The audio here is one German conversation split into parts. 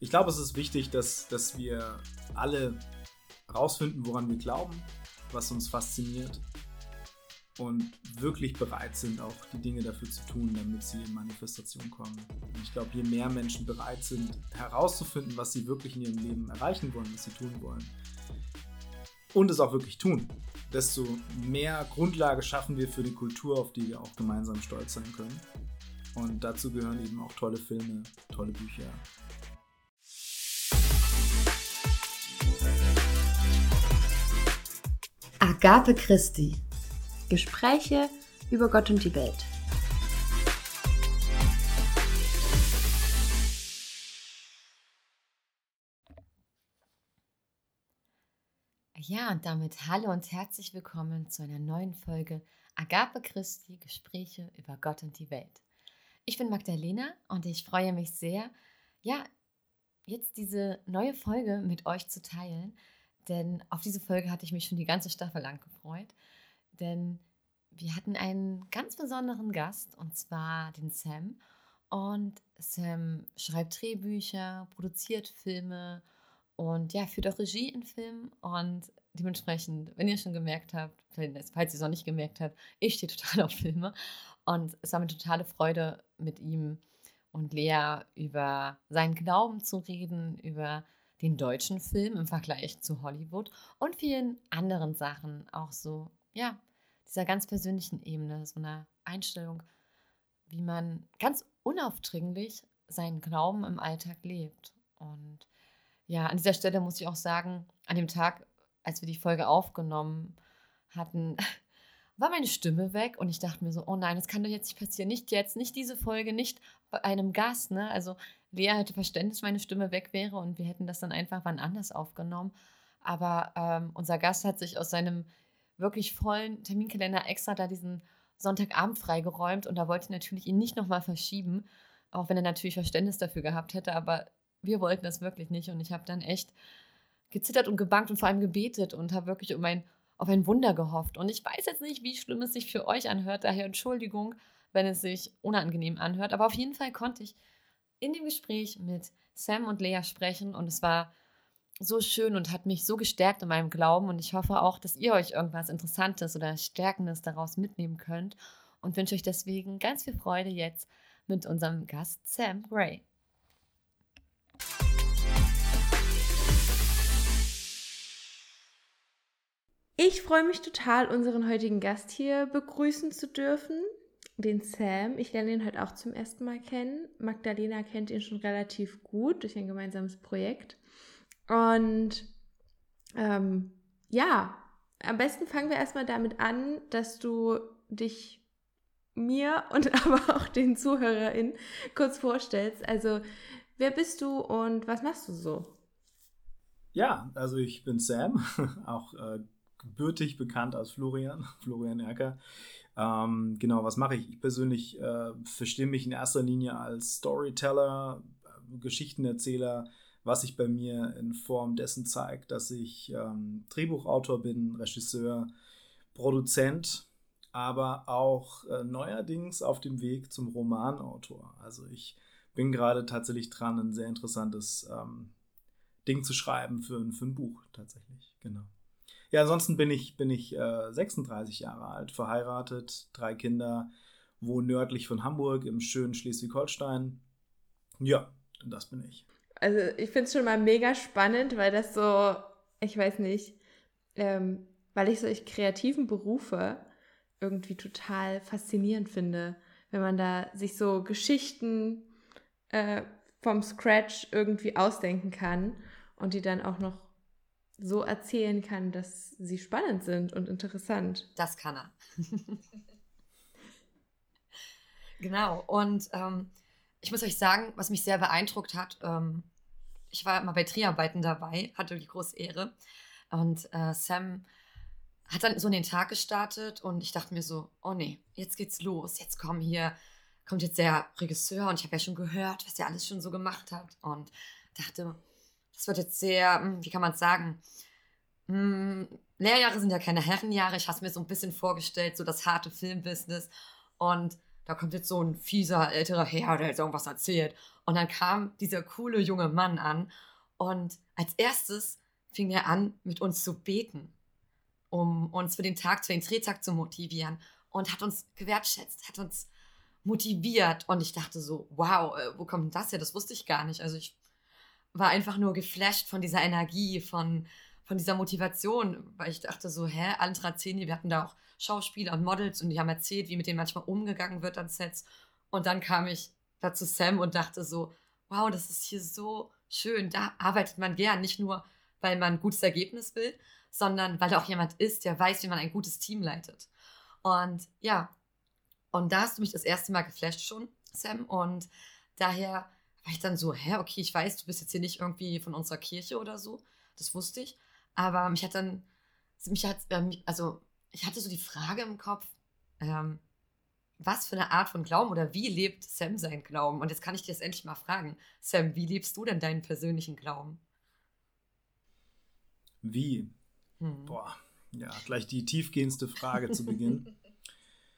ich glaube, es ist wichtig, dass, dass wir alle rausfinden, woran wir glauben, was uns fasziniert und wirklich bereit sind, auch die Dinge dafür zu tun, damit sie in Manifestation kommen. Und ich glaube, je mehr Menschen bereit sind, herauszufinden, was sie wirklich in ihrem Leben erreichen wollen, was sie tun wollen, und es auch wirklich tun, desto mehr Grundlage schaffen wir für die Kultur, auf die wir auch gemeinsam stolz sein können. Und dazu gehören eben auch tolle Filme, tolle Bücher. Agape Christi. Gespräche über Gott und die Welt. Ja, und damit hallo und herzlich willkommen zu einer neuen Folge Agape Christi Gespräche über Gott und die Welt. Ich bin Magdalena und ich freue mich sehr, ja, jetzt diese neue Folge mit euch zu teilen, denn auf diese Folge hatte ich mich schon die ganze Staffel lang gefreut, denn wir hatten einen ganz besonderen Gast und zwar den Sam. Und Sam schreibt Drehbücher, produziert Filme und ja, führt auch Regie in Filmen. Und dementsprechend, wenn ihr schon gemerkt habt, falls ihr es noch nicht gemerkt habt, ich stehe total auf Filme. Und es war mir totale Freude, mit ihm und Lea über seinen Glauben zu reden, über den deutschen Film im Vergleich zu Hollywood und vielen anderen Sachen. Auch so, ja, dieser ganz persönlichen Ebene, so eine Einstellung, wie man ganz unaufdringlich seinen Glauben im Alltag lebt. Und ja, an dieser Stelle muss ich auch sagen, an dem Tag, als wir die Folge aufgenommen hatten, war meine Stimme weg und ich dachte mir so, oh nein, das kann doch jetzt nicht passieren. Nicht jetzt, nicht diese Folge, nicht bei einem Gast. Ne? Also Lea hätte Verständnis, meine Stimme weg wäre und wir hätten das dann einfach wann anders aufgenommen. Aber ähm, unser Gast hat sich aus seinem wirklich vollen Terminkalender extra da diesen Sonntagabend freigeräumt und da wollte ich natürlich ihn nicht nochmal verschieben, auch wenn er natürlich Verständnis dafür gehabt hätte, aber wir wollten das wirklich nicht und ich habe dann echt gezittert und gebankt und vor allem gebetet und habe wirklich um ein, auf ein Wunder gehofft. Und ich weiß jetzt nicht, wie schlimm es sich für euch anhört, daher Entschuldigung, wenn es sich unangenehm anhört, aber auf jeden Fall konnte ich in dem Gespräch mit Sam und Lea sprechen und es war so schön und hat mich so gestärkt in meinem Glauben und ich hoffe auch, dass ihr euch irgendwas Interessantes oder Stärkendes daraus mitnehmen könnt und wünsche euch deswegen ganz viel Freude jetzt mit unserem Gast Sam Gray. Ich freue mich total, unseren heutigen Gast hier begrüßen zu dürfen, den Sam. Ich lerne ihn halt auch zum ersten Mal kennen. Magdalena kennt ihn schon relativ gut durch ein gemeinsames Projekt. Und ähm, ja, am besten fangen wir erstmal damit an, dass du dich mir und aber auch den ZuhörerInnen kurz vorstellst. Also, wer bist du und was machst du so? Ja, also ich bin Sam, auch äh, gebürtig bekannt als Florian, Florian Erker. Ähm, genau, was mache ich? Ich persönlich äh, verstehe mich in erster Linie als Storyteller, äh, Geschichtenerzähler, was sich bei mir in Form dessen zeigt, dass ich ähm, Drehbuchautor bin, Regisseur, Produzent, aber auch äh, neuerdings auf dem Weg zum Romanautor. Also ich bin gerade tatsächlich dran, ein sehr interessantes ähm, Ding zu schreiben für, für ein Buch tatsächlich. Genau. Ja, ansonsten bin ich, bin ich äh, 36 Jahre alt, verheiratet, drei Kinder, wohne nördlich von Hamburg im schönen Schleswig-Holstein. Ja, das bin ich. Also ich finde es schon mal mega spannend, weil das so, ich weiß nicht, ähm, weil ich solche kreativen Berufe irgendwie total faszinierend finde, wenn man da sich so Geschichten äh, vom Scratch irgendwie ausdenken kann und die dann auch noch so erzählen kann, dass sie spannend sind und interessant. Das kann er. genau. Und ähm, ich muss euch sagen, was mich sehr beeindruckt hat, ähm, ich war mal bei Dreharbeiten dabei, hatte die große Ehre. Und äh, Sam hat dann so in den Tag gestartet und ich dachte mir so, oh nee, jetzt geht's los. Jetzt kommen hier, kommt jetzt der Regisseur und ich habe ja schon gehört, was er alles schon so gemacht hat. Und dachte, das wird jetzt sehr, hm, wie kann man es sagen? Hm, Lehrjahre sind ja keine Herrenjahre. Ich habe es mir so ein bisschen vorgestellt, so das harte Filmbusiness. Und da kommt jetzt so ein fieser älterer Herr, der jetzt irgendwas erzählt. Und dann kam dieser coole junge Mann an und als erstes fing er an, mit uns zu beten, um uns für den Tag, für den Drehtag zu motivieren und hat uns gewertschätzt, hat uns motiviert. Und ich dachte so, wow, äh, wo kommt denn das her? Das wusste ich gar nicht. Also ich war einfach nur geflasht von dieser Energie, von, von dieser Motivation, weil ich dachte so, hä, Antrazeni, wir hatten da auch Schauspieler und Models und die haben erzählt, wie mit denen manchmal umgegangen wird an Sets. Und dann kam ich da zu Sam und dachte so, wow, das ist hier so schön. Da arbeitet man gern, nicht nur, weil man ein gutes Ergebnis will, sondern weil da auch jemand ist, der weiß, wie man ein gutes Team leitet. Und ja, und da hast du mich das erste Mal geflasht schon, Sam. Und daher war ich dann so, hä, okay, ich weiß, du bist jetzt hier nicht irgendwie von unserer Kirche oder so. Das wusste ich. Aber mich hat dann, mich hat, also ich hatte so die Frage im Kopf, ähm, was für eine Art von Glauben oder wie lebt Sam seinen Glauben? Und jetzt kann ich dir das endlich mal fragen. Sam, wie lebst du denn deinen persönlichen Glauben? Wie? Hm. Boah, ja, gleich die tiefgehendste Frage zu Beginn.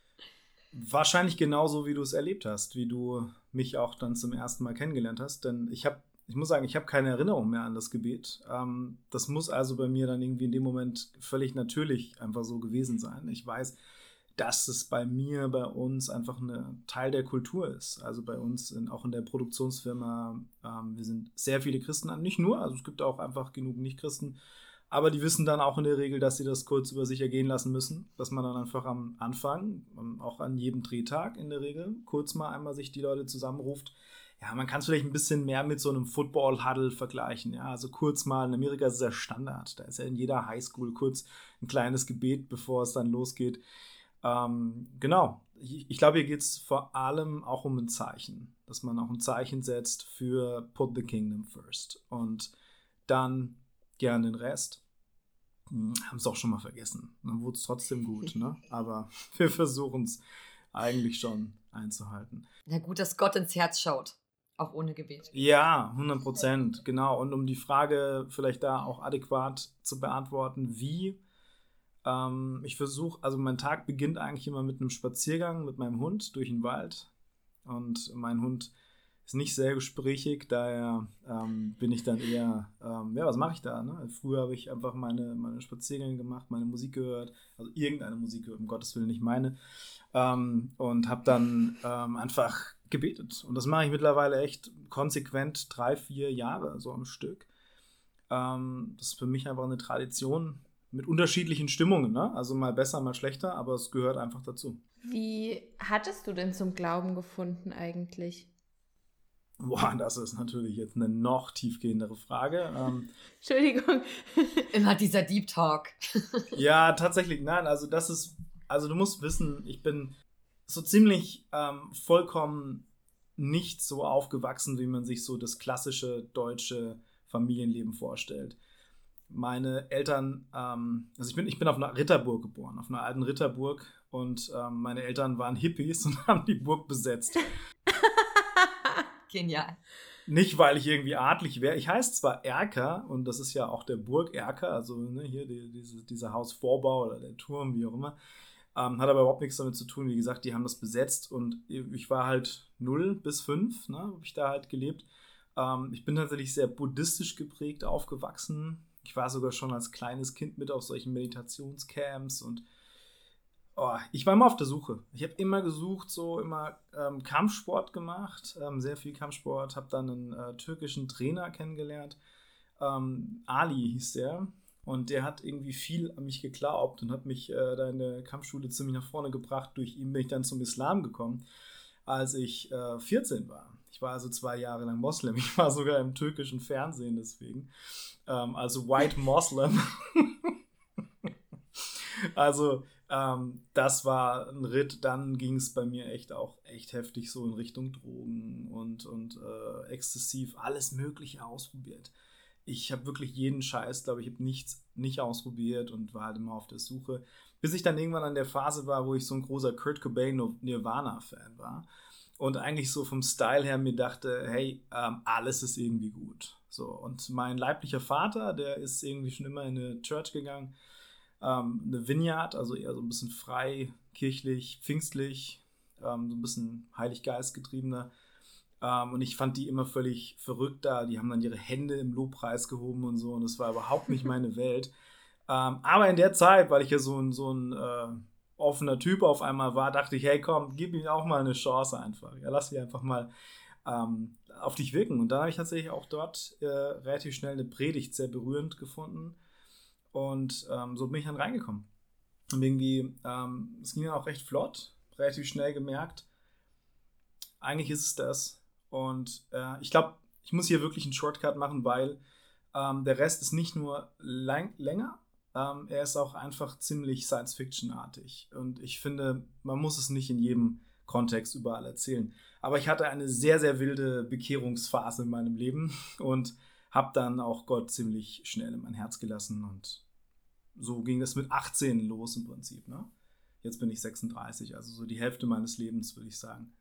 Wahrscheinlich genauso, wie du es erlebt hast, wie du mich auch dann zum ersten Mal kennengelernt hast. Denn ich habe ich muss sagen, ich habe keine Erinnerung mehr an das Gebet. Ähm, das muss also bei mir dann irgendwie in dem Moment völlig natürlich einfach so gewesen sein. Ich weiß, dass es bei mir, bei uns einfach ein Teil der Kultur ist. Also bei uns, in, auch in der Produktionsfirma, ähm, wir sind sehr viele Christen, nicht nur, also es gibt auch einfach genug Nicht-Christen, aber die wissen dann auch in der Regel, dass sie das kurz über sich ergehen lassen müssen, dass man dann einfach am Anfang, auch an jedem Drehtag in der Regel, kurz mal einmal sich die Leute zusammenruft, ja, man kann es vielleicht ein bisschen mehr mit so einem Football-Huddle vergleichen. Ja, also kurz mal, in Amerika ist es ja Standard. Da ist ja in jeder Highschool kurz ein kleines Gebet, bevor es dann losgeht. Ähm, genau. Ich, ich glaube, hier geht es vor allem auch um ein Zeichen, dass man auch ein Zeichen setzt für Put the Kingdom first. Und dann gern den Rest. Hm, Haben es auch schon mal vergessen. Dann wurde es trotzdem gut, ne? Aber wir versuchen es eigentlich schon einzuhalten. Na gut, dass Gott ins Herz schaut. Auch ohne Gebet. Ja, 100 Prozent, genau. Und um die Frage vielleicht da auch adäquat zu beantworten, wie, ähm, ich versuche, also mein Tag beginnt eigentlich immer mit einem Spaziergang mit meinem Hund durch den Wald. Und mein Hund ist nicht sehr gesprächig, daher ähm, bin ich dann eher, ähm, ja, was mache ich da? Ne? Früher habe ich einfach meine, meine Spaziergänge gemacht, meine Musik gehört, also irgendeine Musik gehört, um Gottes Willen nicht meine. Ähm, und habe dann ähm, einfach gebetet. Und das mache ich mittlerweile echt konsequent drei, vier Jahre so am Stück. Ähm, das ist für mich einfach eine Tradition mit unterschiedlichen Stimmungen. Ne? Also mal besser, mal schlechter, aber es gehört einfach dazu. Wie hattest du denn zum Glauben gefunden eigentlich? Boah, das ist natürlich jetzt eine noch tiefgehendere Frage. Ähm, Entschuldigung. Immer dieser Deep Talk. ja, tatsächlich, nein, also das ist, also du musst wissen, ich bin so ziemlich ähm, vollkommen nicht so aufgewachsen, wie man sich so das klassische deutsche Familienleben vorstellt. Meine Eltern, ähm, also ich bin, ich bin auf einer Ritterburg geboren, auf einer alten Ritterburg und ähm, meine Eltern waren Hippies und haben die Burg besetzt. Genial. Nicht, weil ich irgendwie adlig wäre. Ich heiße zwar Erker und das ist ja auch der Burg Erker, also ne, hier die, diese, dieser Hausvorbau oder der Turm, wie auch immer. Ähm, hat aber überhaupt nichts damit zu tun. Wie gesagt, die haben das besetzt und ich war halt 0 bis 5, ne, habe ich da halt gelebt. Ähm, ich bin tatsächlich sehr buddhistisch geprägt aufgewachsen. Ich war sogar schon als kleines Kind mit auf solchen Meditationscamps und oh, ich war immer auf der Suche. Ich habe immer gesucht, so immer ähm, Kampfsport gemacht, ähm, sehr viel Kampfsport, habe dann einen äh, türkischen Trainer kennengelernt. Ähm, Ali hieß der. Und der hat irgendwie viel an mich geglaubt und hat mich äh, da in der Kampfschule ziemlich nach vorne gebracht. Durch ihn bin ich dann zum Islam gekommen, als ich äh, 14 war. Ich war also zwei Jahre lang Moslem. Ich war sogar im türkischen Fernsehen deswegen. Ähm, also White Moslem. also ähm, das war ein Ritt. Dann ging es bei mir echt auch echt heftig so in Richtung Drogen und, und äh, exzessiv alles Mögliche ausprobiert ich habe wirklich jeden Scheiß, glaube ich, habe nichts nicht ausprobiert und war halt immer auf der Suche, bis ich dann irgendwann an der Phase war, wo ich so ein großer Kurt Cobain Nirvana-Fan war und eigentlich so vom Style her mir dachte, hey, ähm, alles ist irgendwie gut. So und mein leiblicher Vater, der ist irgendwie schon immer in eine Church gegangen, ähm, eine Vineyard, also eher so ein bisschen frei, kirchlich, pfingstlich. ähm, so ein bisschen Heiliggeist getriebener. Ähm, und ich fand die immer völlig verrückt da. Die haben dann ihre Hände im Lobpreis gehoben und so. Und das war überhaupt nicht meine Welt. Ähm, aber in der Zeit, weil ich ja so ein, so ein äh, offener Typ auf einmal war, dachte ich, hey komm, gib ihm auch mal eine Chance einfach. Ja, lass mich einfach mal ähm, auf dich wirken. Und da habe ich tatsächlich auch dort äh, relativ schnell eine Predigt sehr berührend gefunden. Und ähm, so bin ich dann reingekommen. Und irgendwie, ähm, es ging dann auch recht flott, relativ schnell gemerkt, eigentlich ist es das. Und äh, ich glaube, ich muss hier wirklich einen Shortcut machen, weil ähm, der Rest ist nicht nur lang, länger, ähm, er ist auch einfach ziemlich Science-Fiction-artig. Und ich finde, man muss es nicht in jedem Kontext überall erzählen. Aber ich hatte eine sehr, sehr wilde Bekehrungsphase in meinem Leben und habe dann auch Gott ziemlich schnell in mein Herz gelassen. Und so ging das mit 18 los im Prinzip. Ne? Jetzt bin ich 36, also so die Hälfte meines Lebens, würde ich sagen,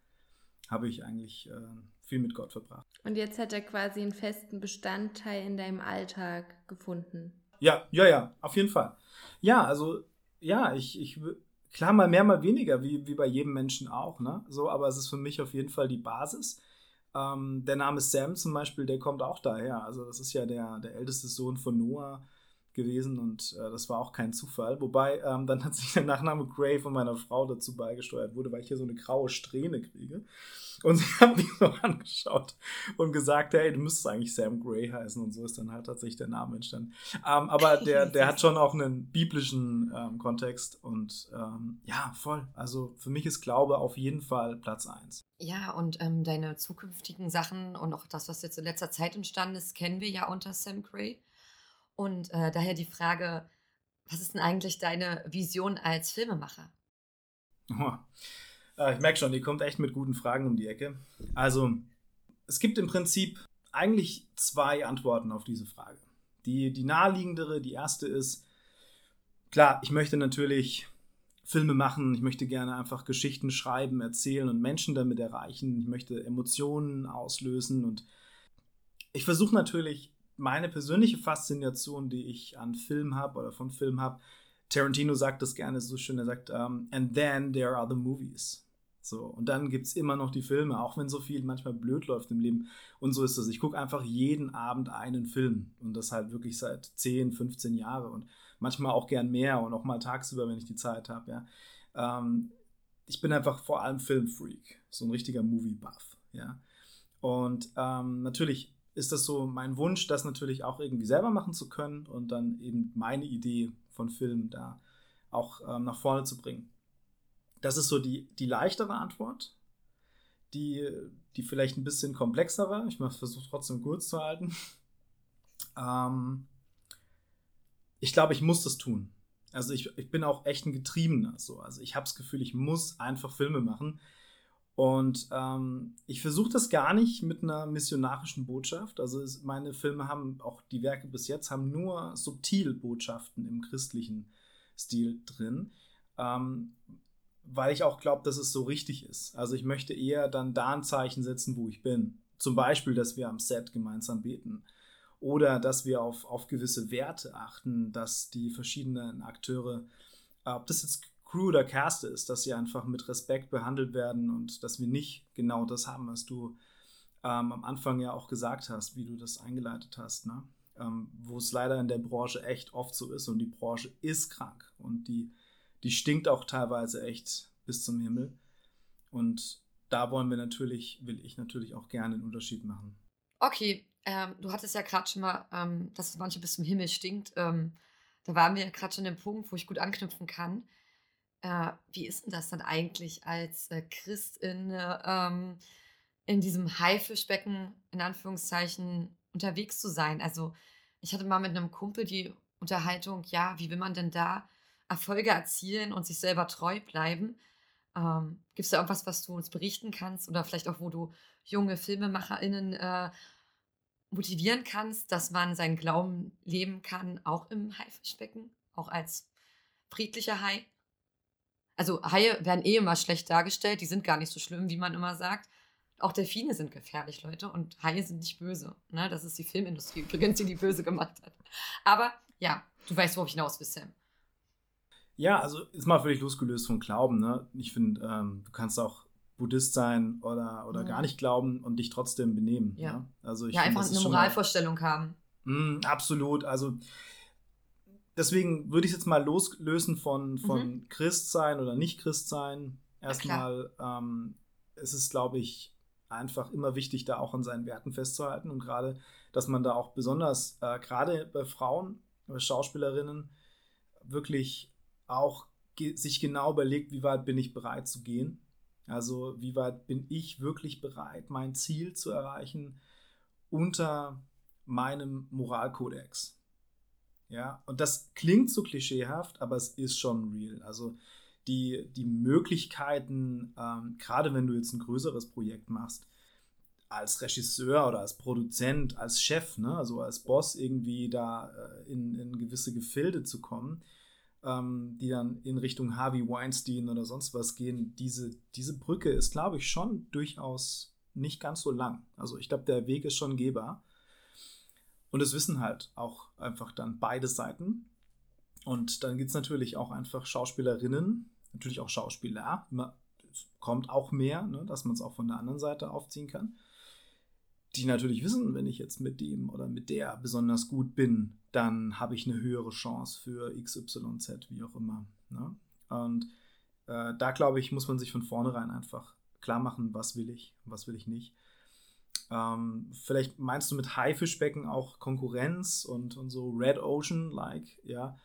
habe ich eigentlich äh, viel mit Gott verbracht. Und jetzt hat er quasi einen festen Bestandteil in deinem Alltag gefunden. Ja, ja, ja, auf jeden Fall. Ja, also, ja, ich, ich, klar, mal mehr, mal weniger, wie, wie bei jedem Menschen auch, ne? So, aber es ist für mich auf jeden Fall die Basis. Ähm, der Name Sam zum Beispiel, der kommt auch daher. Also, das ist ja der, der älteste Sohn von Noah gewesen und äh, das war auch kein Zufall. Wobei ähm, dann hat sich der Nachname Gray von meiner Frau dazu beigesteuert wurde, weil ich hier so eine graue Strähne kriege. Und sie hat mich so angeschaut und gesagt, hey, du müsstest eigentlich Sam Gray heißen und so ist dann halt tatsächlich der Name entstanden. Ähm, aber der, der hat schon auch einen biblischen ähm, Kontext und ähm, ja, voll. Also für mich ist Glaube auf jeden Fall Platz 1. Ja, und ähm, deine zukünftigen Sachen und auch das, was jetzt in letzter Zeit entstanden ist, kennen wir ja unter Sam Gray. Und äh, daher die Frage, was ist denn eigentlich deine Vision als Filmemacher? Oh. Ich merke schon, ihr kommt echt mit guten Fragen um die Ecke. Also, es gibt im Prinzip eigentlich zwei Antworten auf diese Frage. Die, die naheliegendere, die erste ist, klar, ich möchte natürlich Filme machen, ich möchte gerne einfach Geschichten schreiben, erzählen und Menschen damit erreichen, ich möchte Emotionen auslösen und ich versuche natürlich meine persönliche Faszination, die ich an Film habe oder von Film habe, Tarantino sagt das gerne so schön, er sagt, um, ähm, and then there are the movies. So, und dann gibt es immer noch die Filme, auch wenn so viel manchmal blöd läuft im Leben. Und so ist es. Ich gucke einfach jeden Abend einen Film. Und das halt wirklich seit 10, 15 Jahren und manchmal auch gern mehr und auch mal tagsüber, wenn ich die Zeit habe. Ja. Ähm, ich bin einfach vor allem Filmfreak, so ein richtiger Movie-Buff. Ja. Und ähm, natürlich ist das so mein Wunsch, das natürlich auch irgendwie selber machen zu können und dann eben meine Idee von Filmen da auch ähm, nach vorne zu bringen. Das ist so die, die leichtere Antwort. Die, die vielleicht ein bisschen komplexere. Ich versuche trotzdem kurz zu halten. Ähm, ich glaube, ich muss das tun. Also ich, ich bin auch echt ein Getriebener. So. Also ich habe das Gefühl, ich muss einfach Filme machen. Und ähm, ich versuche das gar nicht mit einer missionarischen Botschaft. Also es, meine Filme haben, auch die Werke bis jetzt, haben nur subtil Botschaften im christlichen Stil drin. Ähm, weil ich auch glaube, dass es so richtig ist. Also ich möchte eher dann da ein Zeichen setzen, wo ich bin. Zum Beispiel, dass wir am Set gemeinsam beten. Oder dass wir auf, auf gewisse Werte achten, dass die verschiedenen Akteure, ob das jetzt Crew oder Cast ist, dass sie einfach mit Respekt behandelt werden und dass wir nicht genau das haben, was du ähm, am Anfang ja auch gesagt hast, wie du das eingeleitet hast, ne? Ähm, wo es leider in der Branche echt oft so ist und die Branche ist krank und die, die stinkt auch teilweise echt bis zum Himmel. Und da wollen wir natürlich, will ich natürlich auch gerne einen Unterschied machen. Okay, ähm, du hattest ja gerade schon mal, ähm, dass es manche bis zum Himmel stinkt. Ähm, da waren wir gerade schon im Punkt, wo ich gut anknüpfen kann. Äh, wie ist denn das dann eigentlich als äh, Christin ähm, in diesem Haifischbecken in Anführungszeichen unterwegs zu sein? Also ich hatte mal mit einem Kumpel die Unterhaltung, ja, wie will man denn da Erfolge erzielen und sich selber treu bleiben? Ähm, Gibt es da irgendwas, was du uns berichten kannst oder vielleicht auch, wo du junge FilmemacherInnen äh, motivieren kannst, dass man seinen Glauben leben kann, auch im Haifischbecken, auch als friedlicher Hai? Also Haie werden eh immer schlecht dargestellt, die sind gar nicht so schlimm, wie man immer sagt. Auch Delfine sind gefährlich, Leute, und Haie sind nicht böse. Ne? Das ist die Filmindustrie übrigens, die die böse gemacht hat. Aber ja, du weißt, worauf ich hinaus will, Ja, also ist mal völlig losgelöst vom Glauben. Ne? Ich finde, ähm, du kannst auch Buddhist sein oder, oder Ja. gar nicht glauben und dich trotzdem benehmen. Ja. ne? Also ich ja, find, einfach eine schon Moralvorstellung haben. Mm, absolut. Also deswegen würde ich jetzt mal loslösen von, von Christsein oder nicht Christsein. Erstmal ähm, es ist glaube ich, einfach immer wichtig, da auch an seinen Werten festzuhalten und gerade, dass man da auch besonders, äh, gerade bei Frauen, bei Schauspielerinnen, wirklich auch ge sich genau überlegt, wie weit bin ich bereit zu gehen. Also wie weit bin ich wirklich bereit, mein Ziel zu erreichen unter meinem Moralkodex. Ja, und das klingt so klischeehaft, aber es ist schon real. Also die, die Möglichkeiten, ähm, gerade wenn du jetzt ein größeres Projekt machst, als Regisseur oder als Produzent, als Chef, ne, also als Boss irgendwie da äh, in, in gewisse Gefilde zu kommen, ähm, die dann in Richtung Harvey Weinstein oder sonst was gehen, diese, diese Brücke ist, glaube ich, schon durchaus nicht ganz so lang. Also ich glaube, der Weg ist schon gehbar. Und das wissen halt auch einfach dann beide Seiten. Und dann gibt es natürlich auch einfach Schauspielerinnen, natürlich auch Schauspieler. Es kommt auch mehr, ne, dass man es auch von der anderen Seite aufziehen kann. Die natürlich wissen, wenn ich jetzt mit dem oder mit der besonders gut bin, dann habe ich eine höhere Chance für XYZ, wie auch immer. Ne? Und äh, da glaube ich, muss man sich von vornherein einfach klar machen, was will ich, was will ich nicht. Ähm, vielleicht meinst du mit Haifischbecken auch Konkurrenz und, und so Red Ocean-like, ja.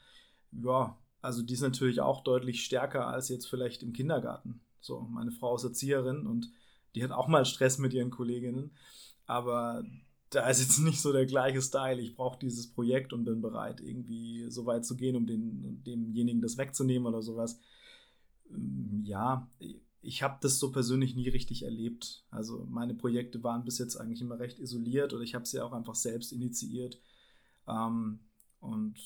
Ja, also die ist natürlich auch deutlich stärker als jetzt vielleicht im Kindergarten. So, meine Frau ist Erzieherin und die hat auch mal Stress mit ihren Kolleginnen, aber da ist jetzt nicht so der gleiche Style. Ich brauche dieses Projekt und bin bereit, irgendwie so weit zu gehen, um den, demjenigen das wegzunehmen oder sowas. Ähm, Ja, ich habe das so persönlich nie richtig erlebt. Also meine Projekte waren bis jetzt eigentlich immer recht isoliert oder ich habe sie auch einfach selbst initiiert. Ähm, und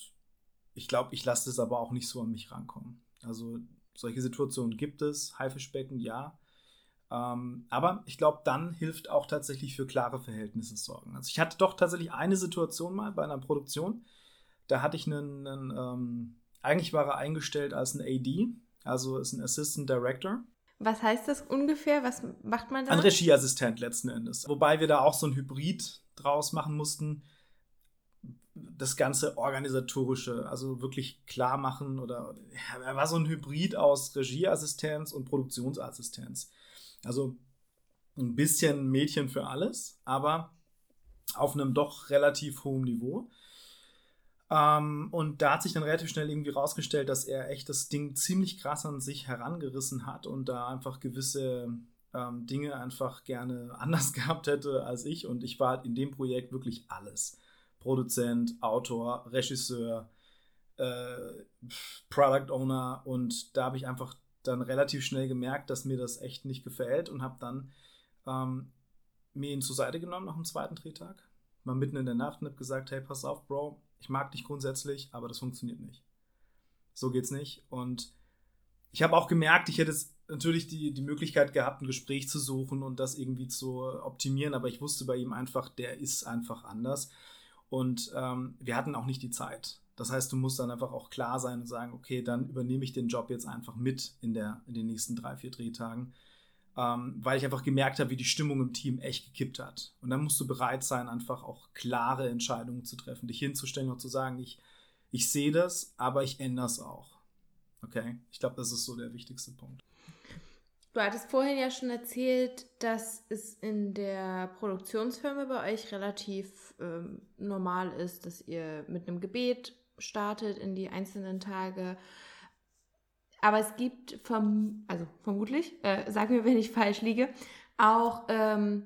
ich glaube, ich lasse das aber auch nicht so an mich rankommen. Also solche Situationen gibt es, Haifischbecken, ja. Ähm, aber ich glaube, dann hilft auch tatsächlich für klare Verhältnisse sorgen. Also ich hatte doch tatsächlich eine Situation mal bei einer Produktion. Da hatte ich einen, einen ähm, eigentlich war er eingestellt als ein AD, also ist ein Assistant Director. Was heißt das ungefähr? Was macht man da? Ein Regieassistent letzten Endes. Wobei wir da auch so ein Hybrid draus machen mussten. Das ganze organisatorische, also wirklich klar machen oder ja, er war so ein Hybrid aus Regieassistenz und Produktionsassistenz. Also ein bisschen Mädchen für alles, aber auf einem doch relativ hohen Niveau. Ähm, und da hat sich dann relativ schnell irgendwie rausgestellt, dass er echt das Ding ziemlich krass an sich herangerissen hat und da einfach gewisse ähm, Dinge einfach gerne anders gehabt hätte als ich. Und ich war halt in dem Projekt wirklich alles. Produzent, Autor, Regisseur, äh, Product Owner. Und da habe ich einfach dann relativ schnell gemerkt, dass mir das echt nicht gefällt und habe dann ähm, mir ihn zur Seite genommen nach dem zweiten Drehtag. Mal mitten in der Nacht und habe gesagt, hey, pass auf, Bro, ich mag dich grundsätzlich, aber das funktioniert nicht. So geht's nicht. Und ich habe auch gemerkt, ich hätte natürlich die, die Möglichkeit gehabt, ein Gespräch zu suchen und das irgendwie zu optimieren, aber ich wusste bei ihm einfach, der ist einfach anders. Und ähm, wir hatten auch nicht die Zeit. Das heißt, du musst dann einfach auch klar sein und sagen, okay, dann übernehme ich den Job jetzt einfach mit in, der, in den nächsten drei, vier Drehtagen ähm, weil ich einfach gemerkt habe, wie die Stimmung im Team echt gekippt hat. Und dann musst du bereit sein, einfach auch klare Entscheidungen zu treffen, dich hinzustellen und zu sagen, ich, ich sehe das, aber ich ändere es auch. Okay? Ich glaube, das ist so der wichtigste Punkt. Du hattest vorhin ja schon erzählt, dass es in der Produktionsfirma bei euch relativ ähm, normal ist, dass ihr mit einem Gebet startet in die einzelnen Tage. Aber es gibt, verm also vermutlich, äh, sag mir, wenn ich falsch liege, auch ähm,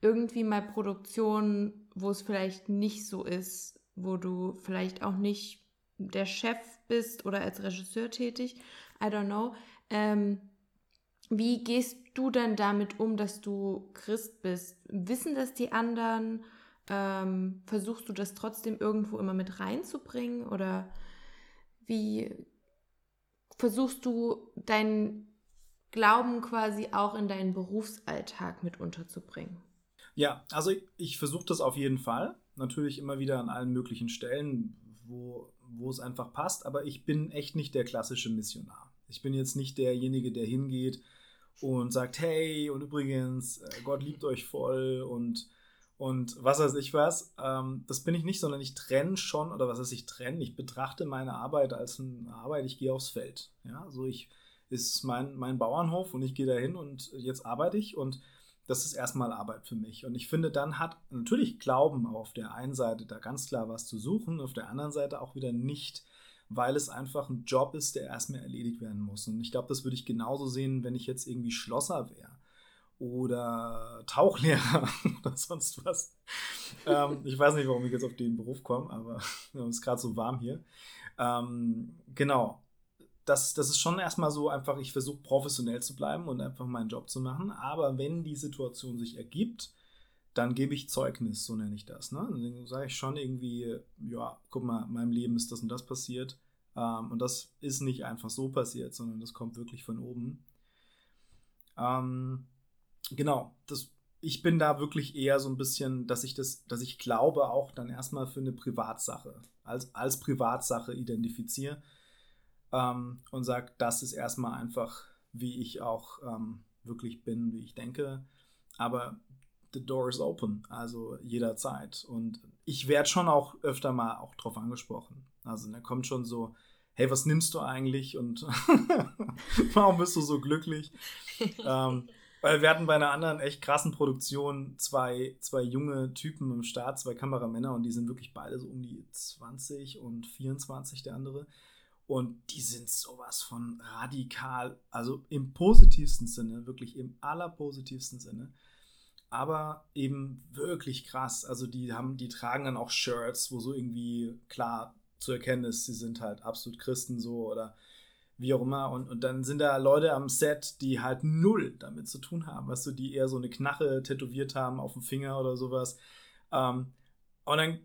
irgendwie mal Produktionen, wo es vielleicht nicht so ist, wo du vielleicht auch nicht der Chef bist oder als Regisseur tätig. I don't know. Ähm, wie gehst du denn damit um, dass du Christ bist? Wissen das die anderen? Ähm, versuchst du das trotzdem irgendwo immer mit reinzubringen? Oder wie versuchst du deinen Glauben quasi auch in deinen Berufsalltag mit unterzubringen? Ja, also ich, ich versuche das auf jeden Fall. Natürlich immer wieder an allen möglichen Stellen, wo, wo es einfach passt. Aber ich bin echt nicht der klassische Missionar. Ich bin jetzt nicht derjenige, der hingeht und sagt, hey, und übrigens, äh, Gott liebt euch voll und, und was weiß ich was. Ähm, das bin ich nicht, sondern ich trenne schon, oder was heißt ich trenne? Ich betrachte meine Arbeit als eine Arbeit, ich gehe aufs Feld. Ja, so ich ist mein, mein Bauernhof und ich gehe dahin und jetzt arbeite ich und das ist erstmal Arbeit für mich. Und ich finde, dann hat natürlich Glauben auf der einen Seite da ganz klar was zu suchen, auf der anderen Seite auch wieder nicht, weil es einfach ein Job ist, der erstmal erledigt werden muss. Und ich glaube, das würde ich genauso sehen, wenn ich jetzt irgendwie Schlosser wäre oder Tauchlehrer oder sonst was. ähm, ich weiß nicht, warum ich jetzt auf den Beruf komme, aber es ist gerade so warm hier. Ähm, genau das, das ist schon erstmal so einfach, ich versuche professionell zu bleiben und einfach meinen Job zu machen. Aber wenn die Situation sich ergibt, dann gebe ich Zeugnis, so nenne ich das. Ne? Dann sage ich schon irgendwie, ja, guck mal, in meinem Leben ist das und das passiert. Ähm, und das ist nicht einfach so passiert, sondern das kommt wirklich von oben. Ähm, genau, das, ich bin da wirklich eher so ein bisschen, dass ich das, dass ich glaube, auch dann erstmal für eine Privatsache, als, als Privatsache identifiziere ähm, und sagt, das ist erstmal einfach, wie ich auch ähm, wirklich bin, wie ich denke. Aber the door is open, also jederzeit. Und ich werde schon auch öfter mal auch drauf angesprochen. Also da kommt schon so, hey, was nimmst du eigentlich und warum bist du so glücklich? ähm, weil wir hatten bei einer anderen echt krassen Produktion zwei, zwei junge Typen im Start, zwei Kameramänner und die sind wirklich beide so um die 20 und 24, der andere. Und die sind sowas von radikal, also im positivsten Sinne, wirklich im allerpositivsten Sinne. Aber eben wirklich krass. Also die haben, die tragen dann auch Shirts, wo so irgendwie klar zu erkennen ist, sie sind halt absolut Christen so oder wie auch immer. Und, und dann sind da Leute am Set, die halt null damit zu tun haben, weißt du, die eher so eine Knache tätowiert haben auf dem Finger oder sowas. Ähm, und dann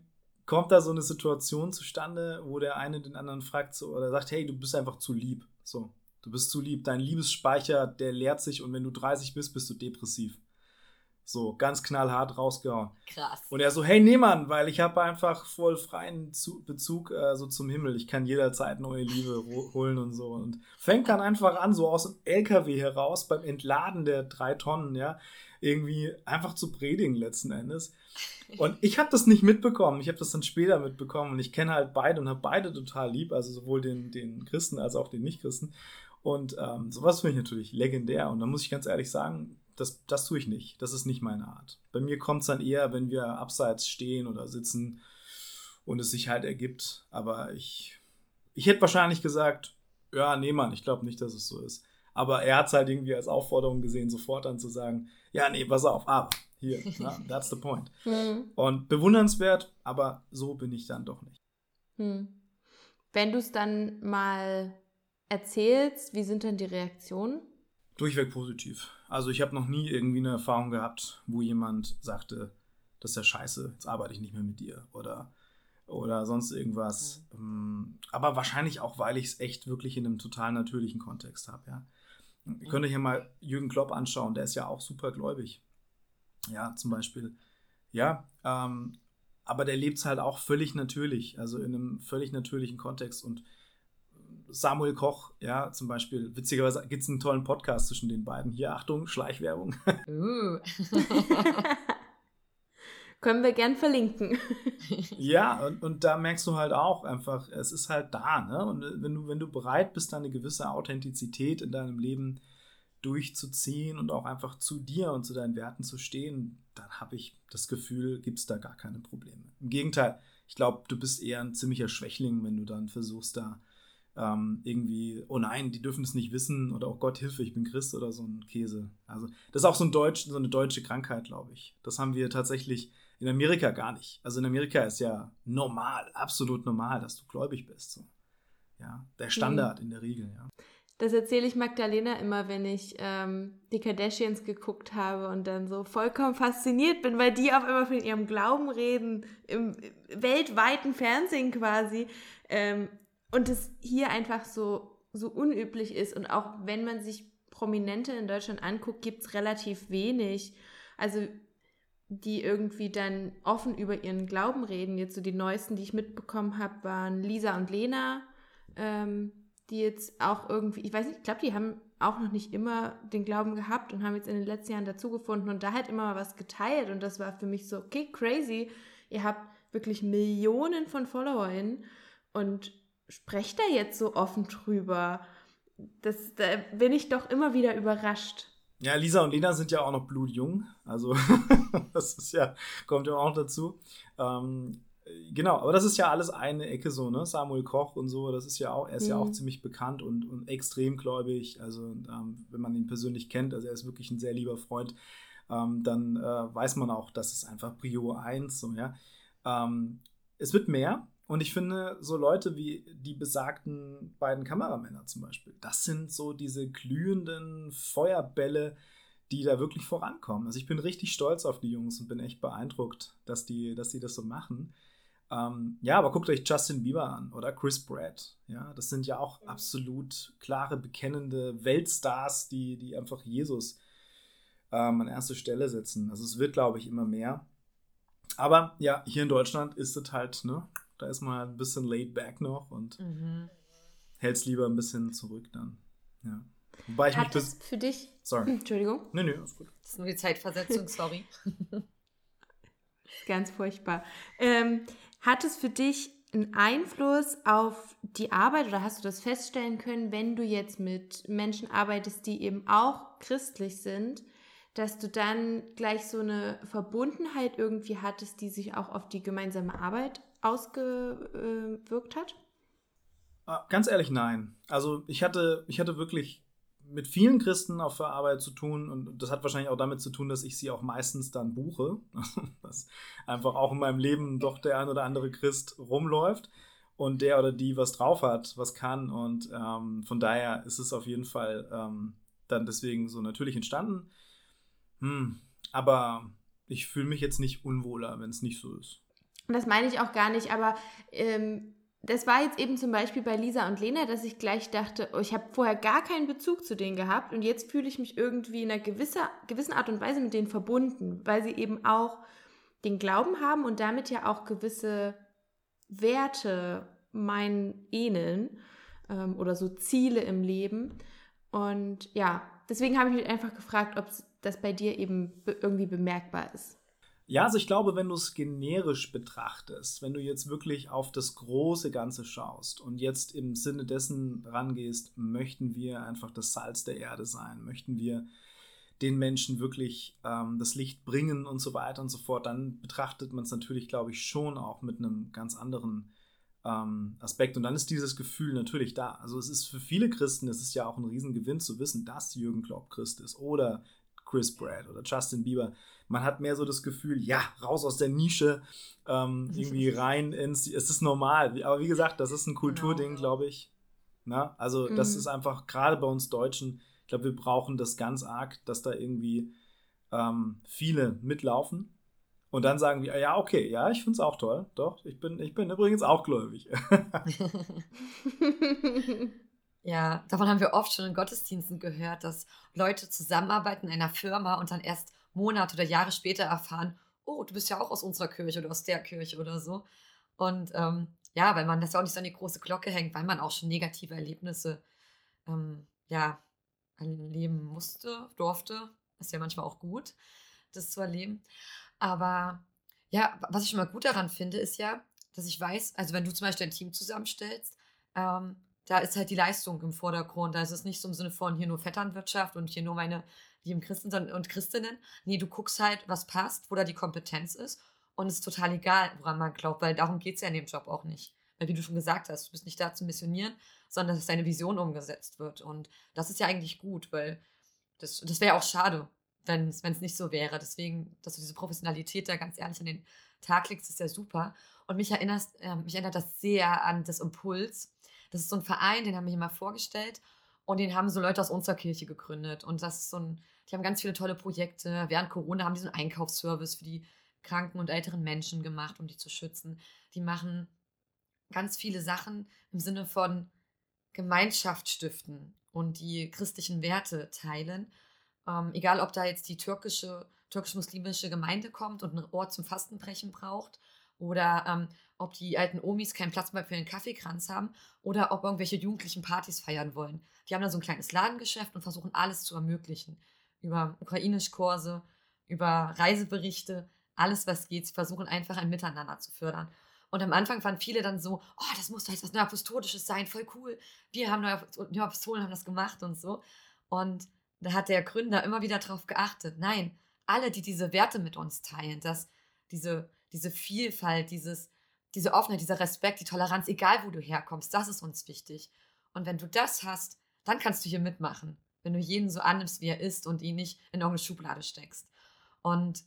kommt da so eine Situation zustande, wo der eine den anderen fragt so, oder sagt, hey, du bist einfach zu lieb. So, du bist zu lieb. Dein Liebesspeicher, der leert sich und wenn du 30 bist, bist du depressiv. So, ganz knallhart rausgehauen. Krass. Und er so, hey, nee, Mann, weil ich habe einfach voll freien Bezug äh, so zum Himmel. Ich kann jederzeit neue Liebe holen und so. Und fängt dann einfach an, so aus dem LKW heraus, beim Entladen der drei Tonnen, ja, irgendwie einfach zu predigen letzten Endes. Und ich habe das nicht mitbekommen. Ich habe das dann später mitbekommen und ich kenne halt beide und habe beide total lieb, also sowohl den, den Christen als auch den Nicht-Christen. Und ähm, sowas finde ich natürlich legendär. Und da muss ich ganz ehrlich sagen, das, das tue ich nicht. Das ist nicht meine Art. Bei mir kommt es dann eher, wenn wir abseits stehen oder sitzen und es sich halt ergibt. Aber ich, ich hätte wahrscheinlich gesagt, ja, nee, Mann, ich glaube nicht, dass es so ist. Aber er hat es halt irgendwie als Aufforderung gesehen, sofort dann zu sagen, ja, nee, pass auf, aber hier, na, that's the point. Hm. Und bewundernswert, aber so bin ich dann doch nicht. Hm. Wenn du es dann mal erzählst, wie sind denn die Reaktionen? Durchweg positiv. Also ich habe noch nie irgendwie eine Erfahrung gehabt, wo jemand sagte, das ist ja scheiße, jetzt arbeite ich nicht mehr mit dir oder, oder sonst irgendwas. Mhm. Aber wahrscheinlich auch, weil ich es echt wirklich in einem total natürlichen Kontext habe. Ja. Ihr könnt euch ja mal Jürgen Klopp anschauen, der ist ja auch super gläubig. Ja, zum Beispiel. Ja, ähm, aber der lebt es halt auch völlig natürlich, also in einem völlig natürlichen Kontext und Samuel Koch, ja, zum Beispiel. Witzigerweise gibt es einen tollen Podcast zwischen den beiden. Hier, Achtung, Schleichwerbung. Uh. Können wir gern verlinken. ja, und, und da merkst du halt auch einfach, es ist halt da, ne? Und wenn du, wenn du bereit bist, da eine gewisse Authentizität in deinem Leben durchzuziehen und auch einfach zu dir und zu deinen Werten zu stehen, dann habe ich das Gefühl, gibt es da gar keine Probleme. Im Gegenteil, ich glaube, du bist eher ein ziemlicher Schwächling, wenn du dann versuchst, da ähm, irgendwie, oh nein, die dürfen es nicht wissen oder oh Gott, Hilfe, ich bin Christ oder so ein Käse. Also das ist auch so, ein Deutsch, so eine deutsche Krankheit, glaube ich. Das haben wir tatsächlich in Amerika gar nicht. Also in Amerika ist ja normal, absolut normal, dass du gläubig bist. So. Ja, der Standard mhm. in der Regel, ja. Das erzähle ich Magdalena immer, wenn ich ähm, die Kardashians geguckt habe und dann so vollkommen fasziniert bin, weil die auf einmal von ihrem Glauben reden, im weltweiten Fernsehen quasi. Ähm, und es hier einfach so, so unüblich ist. Und auch wenn man sich Prominente in Deutschland anguckt, gibt es relativ wenig. Also die irgendwie dann offen über ihren Glauben reden. Jetzt so die neuesten, die ich mitbekommen habe, waren Lisa und Lena. Ähm, die jetzt auch irgendwie, ich weiß nicht, ich glaube, die haben auch noch nicht immer den Glauben gehabt und haben jetzt in den letzten Jahren dazugefunden und da halt immer mal was geteilt und das war für mich so, okay, crazy. Ihr habt wirklich Millionen von FollowerInnen und sprecht da jetzt so offen drüber. Das, da bin ich doch immer wieder überrascht. Ja, Lisa und Lena sind ja auch noch blutjung. Also, das ist ja, kommt ja auch dazu. Ähm, genau, aber das ist ja alles eine Ecke so, ne? Samuel Koch und so, das ist ja auch, er ist mhm. ja auch mhm. ziemlich bekannt und, und extrem gläubig. Also, ähm, wenn man ihn persönlich kennt, also er ist wirklich ein sehr lieber Freund, ähm, dann äh, weiß man auch, das ist einfach Prio 1, so, ja. Ähm, es wird mehr, und ich finde, so Leute wie die besagten beiden Kameramänner zum Beispiel, das sind so diese glühenden Feuerbälle, die da wirklich vorankommen. Also ich bin richtig stolz auf die Jungs und bin echt beeindruckt, dass die, dass die das so machen. Ähm, ja, aber guckt euch Justin Bieber an oder Chris Pratt. Ja, das sind ja auch absolut klare, bekennende Weltstars, die, die einfach Jesus ähm, an erste Stelle setzen. Also es wird, glaube ich, immer mehr. Aber ja, hier in Deutschland ist es halt, ne, da ist man halt ein bisschen laid back noch und mhm. hält es lieber ein bisschen zurück dann. Ja. Wobei ich Hat mich für dich. Sorry. Entschuldigung. Nee, nee, alles gut. Das ist nur die Zeitversetzung, sorry. Ganz furchtbar. Ähm, hat es für dich einen Einfluss auf die Arbeit oder hast du das feststellen können, wenn du jetzt mit Menschen arbeitest, die eben auch christlich sind, dass du dann gleich so eine Verbundenheit irgendwie hattest, die sich auch auf die gemeinsame Arbeit ausgewirkt hat? Ah, ganz ehrlich, nein. Also ich hatte, ich hatte wirklich mit vielen Christen auf der Arbeit zu tun und das hat wahrscheinlich auch damit zu tun, dass ich sie auch meistens dann buche. dass einfach auch in meinem Leben doch der ein oder andere Christ rumläuft und der oder die was drauf hat, was kann und ähm, von daher ist es auf jeden Fall ähm, dann deswegen so natürlich entstanden. Hm, aber ich fühle mich jetzt nicht unwohler, wenn es nicht so ist. Das meine ich auch gar nicht, aber ähm, das war jetzt eben zum Beispiel bei Lisa und Lena, dass ich gleich dachte, oh, ich habe vorher gar keinen Bezug zu denen gehabt und jetzt fühle ich mich irgendwie in einer gewisser, gewissen Art und Weise mit denen verbunden, weil sie eben auch den Glauben haben und damit ja auch gewisse Werte meinen ähneln ähm, oder so Ziele im Leben. Und ja, deswegen habe ich mich einfach gefragt, ob das bei dir eben irgendwie bemerkbar ist. Ja, also ich glaube, wenn du es generisch betrachtest, wenn du jetzt wirklich auf das große Ganze schaust und jetzt im Sinne dessen rangehst, möchten wir einfach das Salz der Erde sein, möchten wir den Menschen wirklich ähm, das Licht bringen und so weiter und so fort, dann betrachtet man es natürlich, glaube ich, schon auch mit einem ganz anderen ähm, Aspekt. Und dann ist dieses Gefühl natürlich da. Also es ist für viele Christen, es ist ja auch ein Riesengewinn zu wissen, dass Jürgen Klopp Christ ist oder Chris Pratt oder Justin Bieber man hat mehr so das Gefühl, ja, raus aus der Nische, ähm, irgendwie rein ins, es ist normal. Aber wie gesagt, das ist ein Kulturding, genau. glaube ich. Na? Also mhm. das ist einfach, gerade bei uns Deutschen, ich glaube, wir brauchen das ganz arg, dass da irgendwie ähm, viele mitlaufen. Und dann sagen wir, ja, okay, ja, ich finde es auch toll. Doch, ich bin, ich bin übrigens auch gläubig. ja, davon haben wir oft schon in Gottesdiensten gehört, dass Leute zusammenarbeiten in einer Firma und dann erst Monate oder Jahre später erfahren, oh, du bist ja auch aus unserer Kirche oder aus der Kirche oder so. Und ähm, ja, weil man das ja auch nicht so an die große Glocke hängt, weil man auch schon negative Erlebnisse ähm, ja, erleben musste, durfte. Ist ja manchmal auch gut, das zu erleben. Aber ja, was ich mal gut daran finde, ist ja, dass ich weiß, also wenn du zum Beispiel ein Team zusammenstellst, ähm, da ist halt die Leistung im Vordergrund. Da ist es nicht so im Sinne von hier nur Vetternwirtschaft und hier nur meine lieben Christen und Christinnen. Nee, du guckst halt, was passt, wo da die Kompetenz ist. Und es ist total egal, woran man glaubt, weil darum geht es ja in dem Job auch nicht. Weil, wie du schon gesagt hast, du bist nicht da zu missionieren, sondern dass deine Vision umgesetzt wird. Und das ist ja eigentlich gut, weil das, das wäre auch schade, wenn es nicht so wäre. Deswegen, dass du diese Professionalität da ganz ehrlich an den Tag legst, ist ja super. Und mich, erinnerst, äh, mich erinnert das sehr an das Impuls. Das ist so ein Verein, den haben wir hier mal vorgestellt. Und den haben so Leute aus unserer Kirche gegründet. Und das ist so ein, die haben ganz viele tolle Projekte. Während Corona haben die so einen Einkaufsservice für die kranken und älteren Menschen gemacht, um die zu schützen. Die machen ganz viele Sachen im Sinne von Gemeinschaft stiften und die christlichen Werte teilen. Ähm, egal, ob da jetzt die türkische, türkisch-muslimische Gemeinde kommt und einen Ort zum Fastenbrechen braucht oder ähm, ob die alten Omis keinen Platz mehr für den Kaffeekranz haben oder ob irgendwelche Jugendlichen Partys feiern wollen. Die haben dann so ein kleines Ladengeschäft und versuchen alles zu ermöglichen. Über Ukrainisch-Kurse, über Reiseberichte, alles was geht. Sie versuchen einfach ein Miteinander zu fördern. Und am Anfang waren viele dann so, oh, das muss doch jetzt was Neuapostolisches sein, voll cool. Wir haben Neuapostolen haben das gemacht und so. Und da hat der Gründer immer wieder darauf geachtet, nein, alle, die diese Werte mit uns teilen, dass diese, diese Vielfalt, dieses, diese Offenheit, dieser Respekt, die Toleranz, egal wo du herkommst, das ist uns wichtig. Und wenn du das hast, dann kannst du hier mitmachen. Wenn du jeden so annimmst, wie er ist und ihn nicht in irgendeine Schublade steckst. Und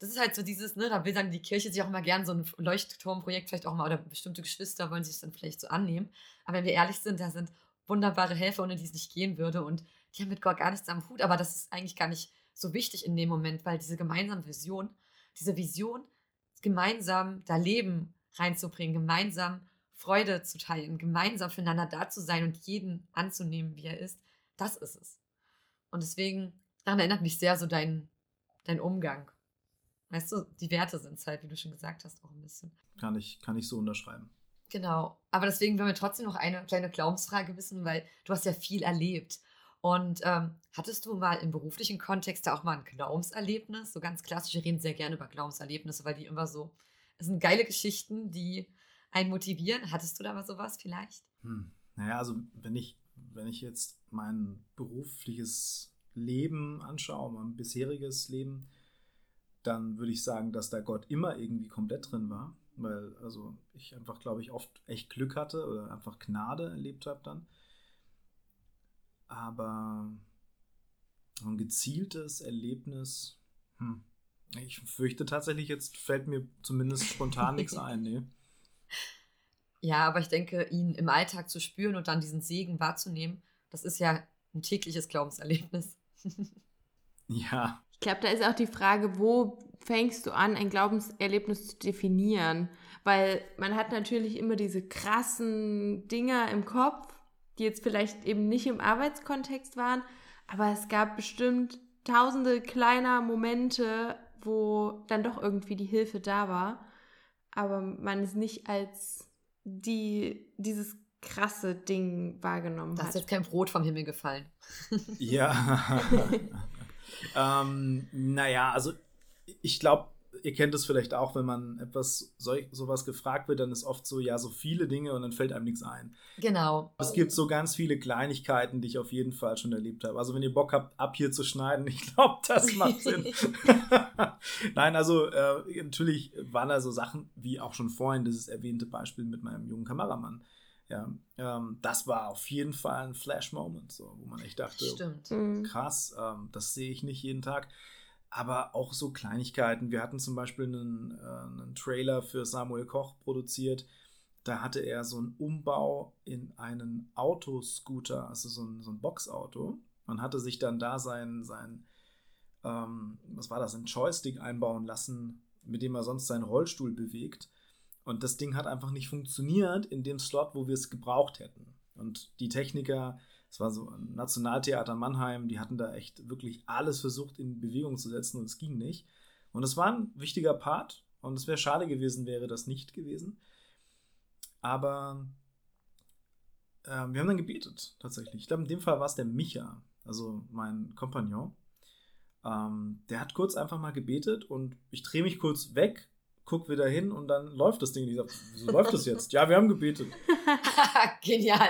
das ist halt so dieses, ne, da will dann die Kirche sich auch immer gern so ein Leuchtturmprojekt vielleicht auch mal, oder bestimmte Geschwister wollen sich dann vielleicht so annehmen. Aber wenn wir ehrlich sind, da sind wunderbare Helfer, ohne die es nicht gehen würde. Und die haben mit Gott gar nichts am Hut. Aber das ist eigentlich gar nicht so wichtig in dem Moment, weil diese gemeinsame Vision, diese Vision, gemeinsam da Leben reinzubringen, gemeinsam Freude zu teilen, gemeinsam füreinander da zu sein und jeden anzunehmen, wie er ist, das ist es. Und deswegen, daran erinnert mich sehr so dein, dein Umgang. Weißt du, die Werte sind es halt, wie du schon gesagt hast, auch ein bisschen. Kann ich, kann ich so unterschreiben. Genau. Aber deswegen wollen wir trotzdem noch eine kleine Glaubensfrage wissen, weil du hast ja viel erlebt. Und ähm, hattest du mal im beruflichen Kontext da auch mal ein Glaubenserlebnis? So ganz klassisch, wir reden sehr gerne über Glaubenserlebnisse, weil die immer so, es sind geile Geschichten, die einen motivieren. Hattest du da mal sowas vielleicht? Hm. Naja, also wenn ich, wenn ich jetzt mein berufliches Leben anschaue, mein bisheriges Leben, dann würde ich sagen, dass da Gott immer irgendwie komplett drin war. Weil, also ich einfach, glaube ich, oft echt Glück hatte oder einfach Gnade erlebt habe dann. Aber ein gezieltes Erlebnis, hm. Ich fürchte tatsächlich, jetzt fällt mir zumindest spontan nichts ein. Nee. Ja, aber ich denke, ihn im Alltag zu spüren und dann diesen Segen wahrzunehmen, das ist ja ein tägliches Glaubenserlebnis. ja. Ich glaube, da ist auch die Frage, wo fängst du an, ein Glaubenserlebnis zu definieren? Weil man hat natürlich immer diese krassen Dinger im Kopf, die jetzt vielleicht eben nicht im Arbeitskontext waren, aber es gab bestimmt tausende kleiner Momente, wo dann doch irgendwie die Hilfe da war, aber man es nicht als die, dieses krasse Ding wahrgenommen hat. Da ist jetzt kein Brot vom Himmel gefallen. ja. ähm, naja, also ich glaube, ihr kennt es vielleicht auch, wenn man etwas so, sowas gefragt wird, dann ist oft so, ja, so viele Dinge und dann fällt einem nichts ein. Genau. Es gibt so ganz viele Kleinigkeiten, die ich auf jeden Fall schon erlebt habe. Also wenn ihr Bock habt, ab hier zu schneiden, ich glaube, das macht Sinn. Nein, also äh, natürlich waren da so Sachen, wie auch schon vorhin dieses erwähnte Beispiel mit meinem jungen Kameramann. Ja, ähm, das war auf jeden Fall ein Flash-Moment, so, wo man echt dachte, Stimmt. Mhm. krass, ähm, das sehe ich nicht jeden Tag aber auch so Kleinigkeiten. Wir hatten zum Beispiel einen, äh, einen, Trailer für Samuel Koch produziert. Da hatte er so einen Umbau in einen Autoscooter, also so ein, so ein Boxauto. Man hatte sich dann da sein, sein ähm, was war das, ein Joystick einbauen lassen, mit dem er sonst seinen Rollstuhl bewegt. Und das Ding hat einfach nicht funktioniert in dem Slot, wo wir es gebraucht hätten. Und die Techniker es war so ein Nationaltheater Mannheim, die hatten da echt wirklich alles versucht in Bewegung zu setzen und es ging nicht. Und es war ein wichtiger Part und es wäre schade gewesen, wäre das nicht gewesen. Aber äh, wir haben dann gebetet, tatsächlich. Ich glaube, in dem Fall war es der Micha, also mein Kompagnon. Ähm, der hat kurz einfach mal gebetet und ich drehe mich kurz weg, guck wieder hin und dann läuft das Ding. Ich sage, wieso läuft das jetzt? ja, wir haben gebetet. Genial.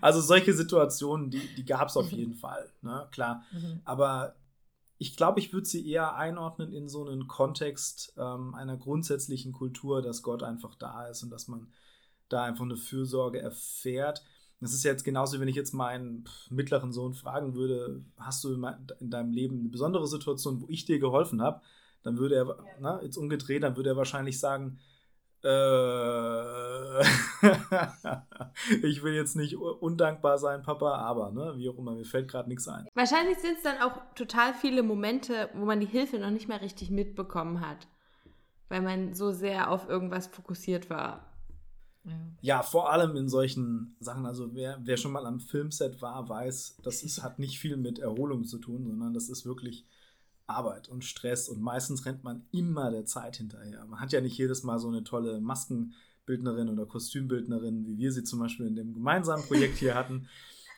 Also solche Situationen, die, die gab es auf jeden Fall, ne? klar. Mhm. Aber ich glaube, ich würde sie eher einordnen in so einen Kontext ähm, einer grundsätzlichen Kultur, dass Gott einfach da ist und dass man da einfach eine Fürsorge erfährt. Das ist jetzt genauso, wenn ich jetzt meinen mittleren Sohn fragen würde, hast du in deinem Leben eine besondere Situation, wo ich dir geholfen habe? Dann würde er, ja. na, jetzt umgedreht, dann würde er wahrscheinlich sagen, äh, ich will jetzt nicht undankbar sein, Papa, aber ne, wie auch immer, mir fällt gerade nichts ein. Wahrscheinlich sind es dann auch total viele Momente, wo man die Hilfe noch nicht mehr richtig mitbekommen hat, weil man so sehr auf irgendwas fokussiert war. Ja, vor allem in solchen Sachen. Also wer, wer schon mal am Filmset war, weiß, das ist, hat nicht viel mit Erholung zu tun, sondern das ist wirklich Arbeit und Stress und meistens rennt man immer der Zeit hinterher. Man hat ja nicht jedes Mal so eine tolle Maskenbildnerin oder Kostümbildnerin, wie wir sie zum Beispiel in dem gemeinsamen Projekt hier hatten,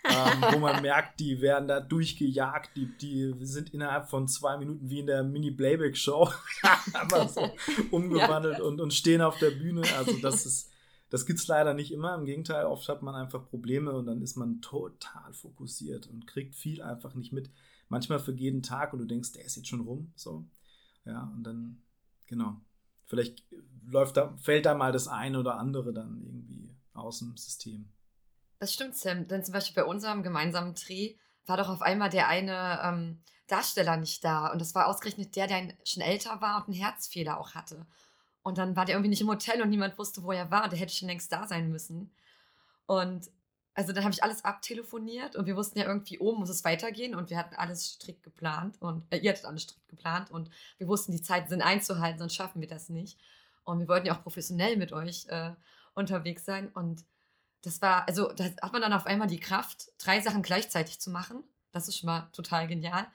ähm, wo man merkt, die werden da durchgejagt, die, die sind innerhalb von zwei Minuten wie in der Mini-Playback-Show so umgewandelt ja. und, und stehen auf der Bühne. Also das ist, das gibt es leider nicht immer. Im Gegenteil, oft hat man einfach Probleme und dann ist man total fokussiert und kriegt viel einfach nicht mit manchmal für jeden Tag und du denkst, der ist jetzt schon rum, so. Ja, und dann, genau. Vielleicht läuft da, fällt da mal das eine oder andere dann irgendwie aus dem System. Das stimmt, Sam. Denn zum Beispiel bei unserem gemeinsamen Dreh war doch auf einmal der eine ähm, Darsteller nicht da. Und das war ausgerechnet der, der schon älter war und einen Herzfehler auch hatte. Und dann war der irgendwie nicht im Hotel und niemand wusste, wo er war. Der hätte schon längst da sein müssen. Und also dann habe ich alles abtelefoniert und wir wussten ja irgendwie, oben muss es weitergehen und wir hatten alles strikt geplant und äh, ihr hattet alles strikt geplant und wir wussten, die Zeiten sind einzuhalten, sonst schaffen wir das nicht. Und wir wollten ja auch professionell mit euch äh, unterwegs sein und das war, also da hat man dann auf einmal die Kraft, drei Sachen gleichzeitig zu machen. Das ist schon mal total genial.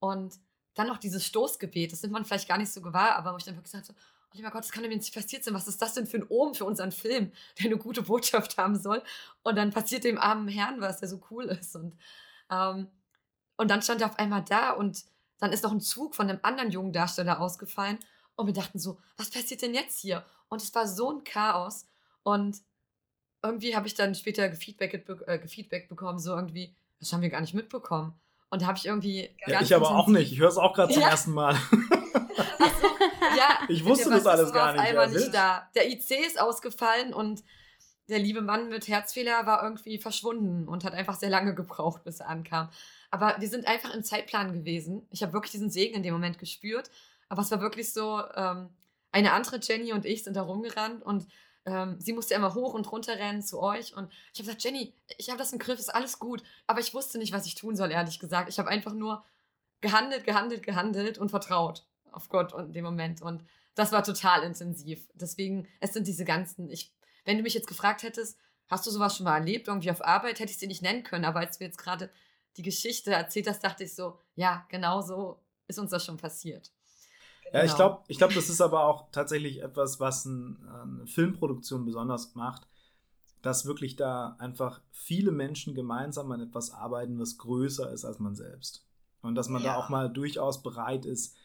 Und dann noch dieses Stoßgebet, das nimmt man vielleicht gar nicht so gewahr, aber wo ich dann wirklich sagte, oh lieber Gott, das kann doch nicht passiert sein. Was ist das denn für ein Ohm für unseren Film, der eine gute Botschaft haben soll? Und dann passiert dem armen Herrn was, der so cool ist. Und, ähm, und dann stand er auf einmal da und dann ist noch ein Zug von einem anderen jungen Darsteller ausgefallen. Und wir dachten so, was passiert denn jetzt hier? Und es war so ein Chaos. Und irgendwie habe ich dann später gefeedback, äh, gefeedback bekommen, so irgendwie, das haben wir gar nicht mitbekommen. Und da habe ich irgendwie. Ja, ich aber auch nicht. Ich höre es auch gerade zum ja. ersten Mal. Also, ja, ich wusste das alles gar nicht. Einmal nicht da. Der IC ist ausgefallen und der liebe Mann mit Herzfehler war irgendwie verschwunden und hat einfach sehr lange gebraucht, bis er ankam. Aber wir sind einfach im Zeitplan gewesen. Ich habe wirklich diesen Segen in dem Moment gespürt. Aber es war wirklich so, ähm, eine andere Jenny und ich sind da rumgerannt und ähm, sie musste immer hoch und runter rennen zu euch. Und ich habe gesagt, Jenny, ich habe das im Griff, ist alles gut. Aber ich wusste nicht, was ich tun soll, ehrlich gesagt. Ich habe einfach nur gehandelt, gehandelt, gehandelt und vertraut auf Gott in dem Moment. Und das war total intensiv. Deswegen, es sind diese ganzen, ich, wenn du mich jetzt gefragt hättest, hast du sowas schon mal erlebt, irgendwie auf Arbeit, hätte ich sie nicht nennen können. Aber als wir jetzt gerade die Geschichte erzählt hast, dachte ich so, ja, genau so ist uns das schon passiert. Ja, ich genau. glaube, ich glaub, das ist aber auch tatsächlich etwas, was ein, eine Filmproduktion besonders macht, dass wirklich da einfach viele Menschen gemeinsam an etwas arbeiten, was größer ist als man selbst. Und dass man ja. da auch mal durchaus bereit ist,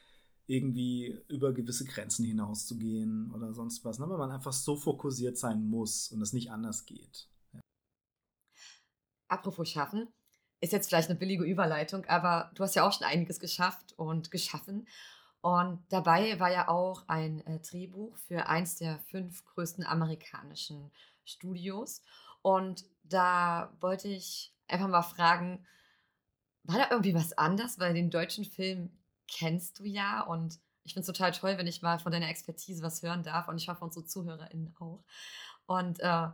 irgendwie über gewisse Grenzen hinauszugehen oder sonst was, ne? weil man einfach so fokussiert sein muss und es nicht anders geht. Ja. Apropos Schaffen, ist jetzt vielleicht eine billige Überleitung, aber du hast ja auch schon einiges geschafft und geschaffen. Und dabei war ja auch ein äh, Drehbuch für eins der fünf größten amerikanischen Studios. Und da wollte ich einfach mal fragen, war da irgendwie was anders? Weil den deutschen Film kennst du ja und ich finde es total toll, wenn ich mal von deiner Expertise was hören darf und ich hoffe unsere ZuhörerInnen auch. Und äh,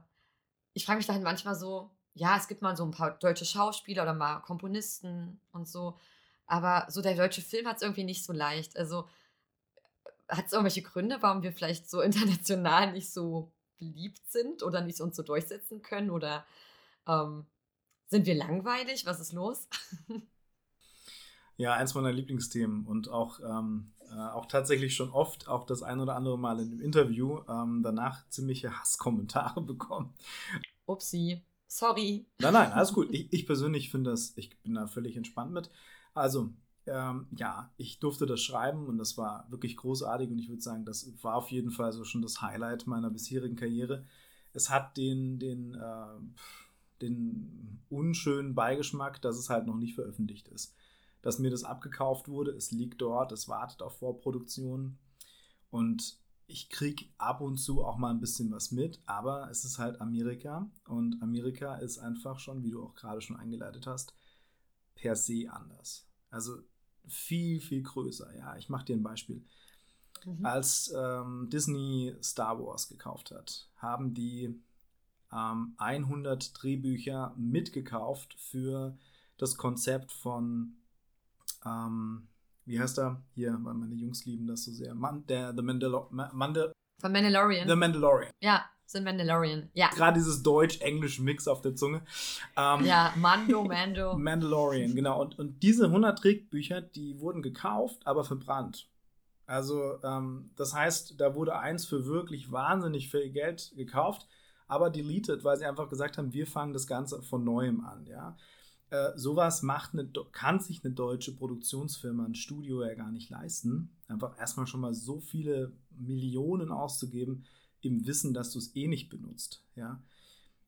ich frage mich dann manchmal so, ja, es gibt mal so ein paar deutsche Schauspieler oder mal Komponisten und so, aber so der deutsche Film hat es irgendwie nicht so leicht. Also hat es irgendwelche Gründe, warum wir vielleicht so international nicht so beliebt sind oder nicht uns so durchsetzen können oder ähm, sind wir langweilig? Was ist los? Ja, eins meiner Lieblingsthemen und auch, ähm, äh, auch tatsächlich schon oft, auch das ein oder andere Mal in dem Interview, ähm, danach ziemliche Hasskommentare bekommen. Upsi, sorry. Nein, nein, alles gut. Ich, ich persönlich finde das, ich bin da völlig entspannt mit. Also, ähm, ja, ich durfte das schreiben und das war wirklich großartig und ich würde sagen, das war auf jeden Fall so schon das Highlight meiner bisherigen Karriere. Es hat den, den, äh, den unschönen Beigeschmack, dass es halt noch nicht veröffentlicht ist dass mir das abgekauft wurde. Es liegt dort, es wartet auf Vorproduktion. Und ich kriege ab und zu auch mal ein bisschen was mit, aber es ist halt Amerika. Und Amerika ist einfach schon, wie du auch gerade schon eingeleitet hast, per se anders. Also viel, viel größer. Ja, ich mache dir ein Beispiel. Mhm. Als ähm, Disney Star Wars gekauft hat, haben die ähm, 100 Drehbücher mitgekauft für das Konzept von ähm, wie heißt er? Hier, weil meine Jungs lieben das so sehr. Man, der The Mandalo Mandal Von Mandalorian. The Mandalorian. Ja. The Mandalorian, ja. Gerade dieses Deutsch-Englisch-Mix auf der Zunge. Ähm, ja, Mando, Mando. Mandalorian, genau. Und, und diese 100 Trickbücher, die wurden gekauft, aber verbrannt. Also, ähm, das heißt, da wurde eins für wirklich wahnsinnig viel Geld gekauft, aber deleted, weil sie einfach gesagt haben, wir fangen das Ganze von neuem an, ja. Äh, sowas macht eine, kann sich eine deutsche Produktionsfirma, ein Studio ja gar nicht leisten. Einfach erstmal schon mal so viele Millionen auszugeben, im Wissen, dass du es eh nicht benutzt. Ja?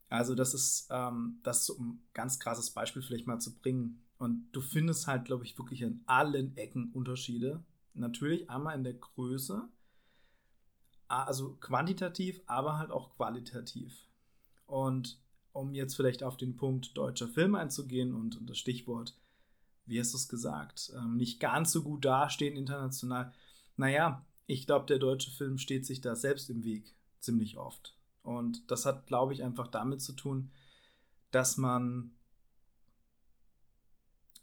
Also, das ist ähm, das so ein ganz krasses Beispiel vielleicht mal zu bringen. Und du findest halt, glaube ich, wirklich in allen Ecken Unterschiede. Natürlich einmal in der Größe, also quantitativ, aber halt auch qualitativ. Und um jetzt vielleicht auf den Punkt deutscher Film einzugehen und, und das Stichwort, wie hast du es gesagt, ähm, nicht ganz so gut dastehen international. Naja, ich glaube, der deutsche Film steht sich da selbst im Weg, ziemlich oft. Und das hat, glaube ich, einfach damit zu tun, dass man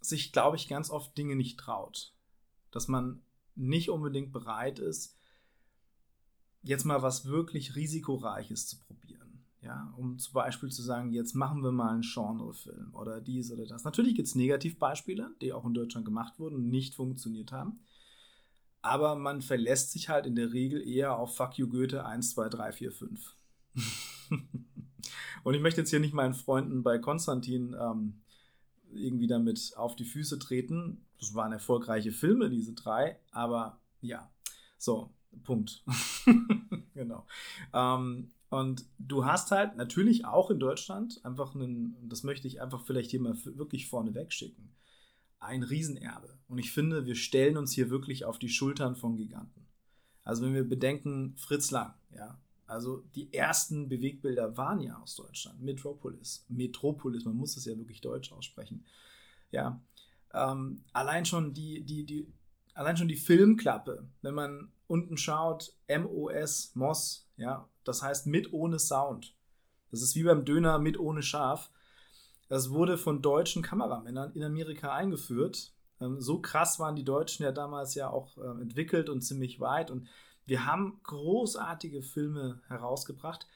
sich, glaube ich, ganz oft Dinge nicht traut. Dass man nicht unbedingt bereit ist, jetzt mal was wirklich Risikoreiches zu probieren. Ja, um zum Beispiel zu sagen, jetzt machen wir mal einen Genrefilm oder dies oder das. Natürlich gibt es Negativbeispiele, die auch in Deutschland gemacht wurden und nicht funktioniert haben. Aber man verlässt sich halt in der Regel eher auf Fuck you Goethe 1, 2, 3, 4, 5. und ich möchte jetzt hier nicht meinen Freunden bei Konstantin ähm, irgendwie damit auf die Füße treten. Das waren erfolgreiche Filme, diese drei, aber ja, so, Punkt. genau. Ähm, und du hast halt natürlich auch in Deutschland einfach einen, das möchte ich einfach vielleicht hier mal wirklich vorne wegschicken, ein Riesenerbe. Und ich finde, wir stellen uns hier wirklich auf die Schultern von Giganten. Also wenn wir bedenken, Fritz Lang, ja, also die ersten Bewegbilder waren ja aus Deutschland. Metropolis, Metropolis, man muss es ja wirklich deutsch aussprechen. Ja, ähm, allein schon die, die, die, allein schon die Filmklappe, wenn man unten schaut, MOS, MOS, ja, das heißt mit ohne Sound. Das ist wie beim Döner mit ohne Schaf. Das wurde von deutschen Kameramännern in Amerika eingeführt. Ähm, so krass waren die Deutschen ja damals ja auch ähm, entwickelt und ziemlich weit. Und wir haben großartige Filme herausgebracht.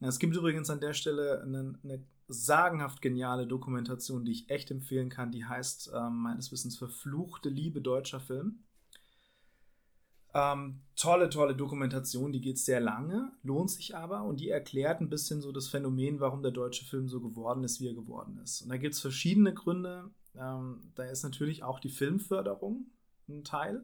Es gibt übrigens an der Stelle eine, eine sagenhaft geniale Dokumentation, die ich echt empfehlen kann. Die heißt äh, meines Wissens Verfluchte Liebe deutscher Film. Ähm, tolle, tolle Dokumentation, die geht sehr lange, lohnt sich aber und die erklärt ein bisschen so das Phänomen, warum der deutsche Film so geworden ist, wie er geworden ist. Und da gibt es verschiedene Gründe. Ähm, da ist natürlich auch die Filmförderung ein Teil.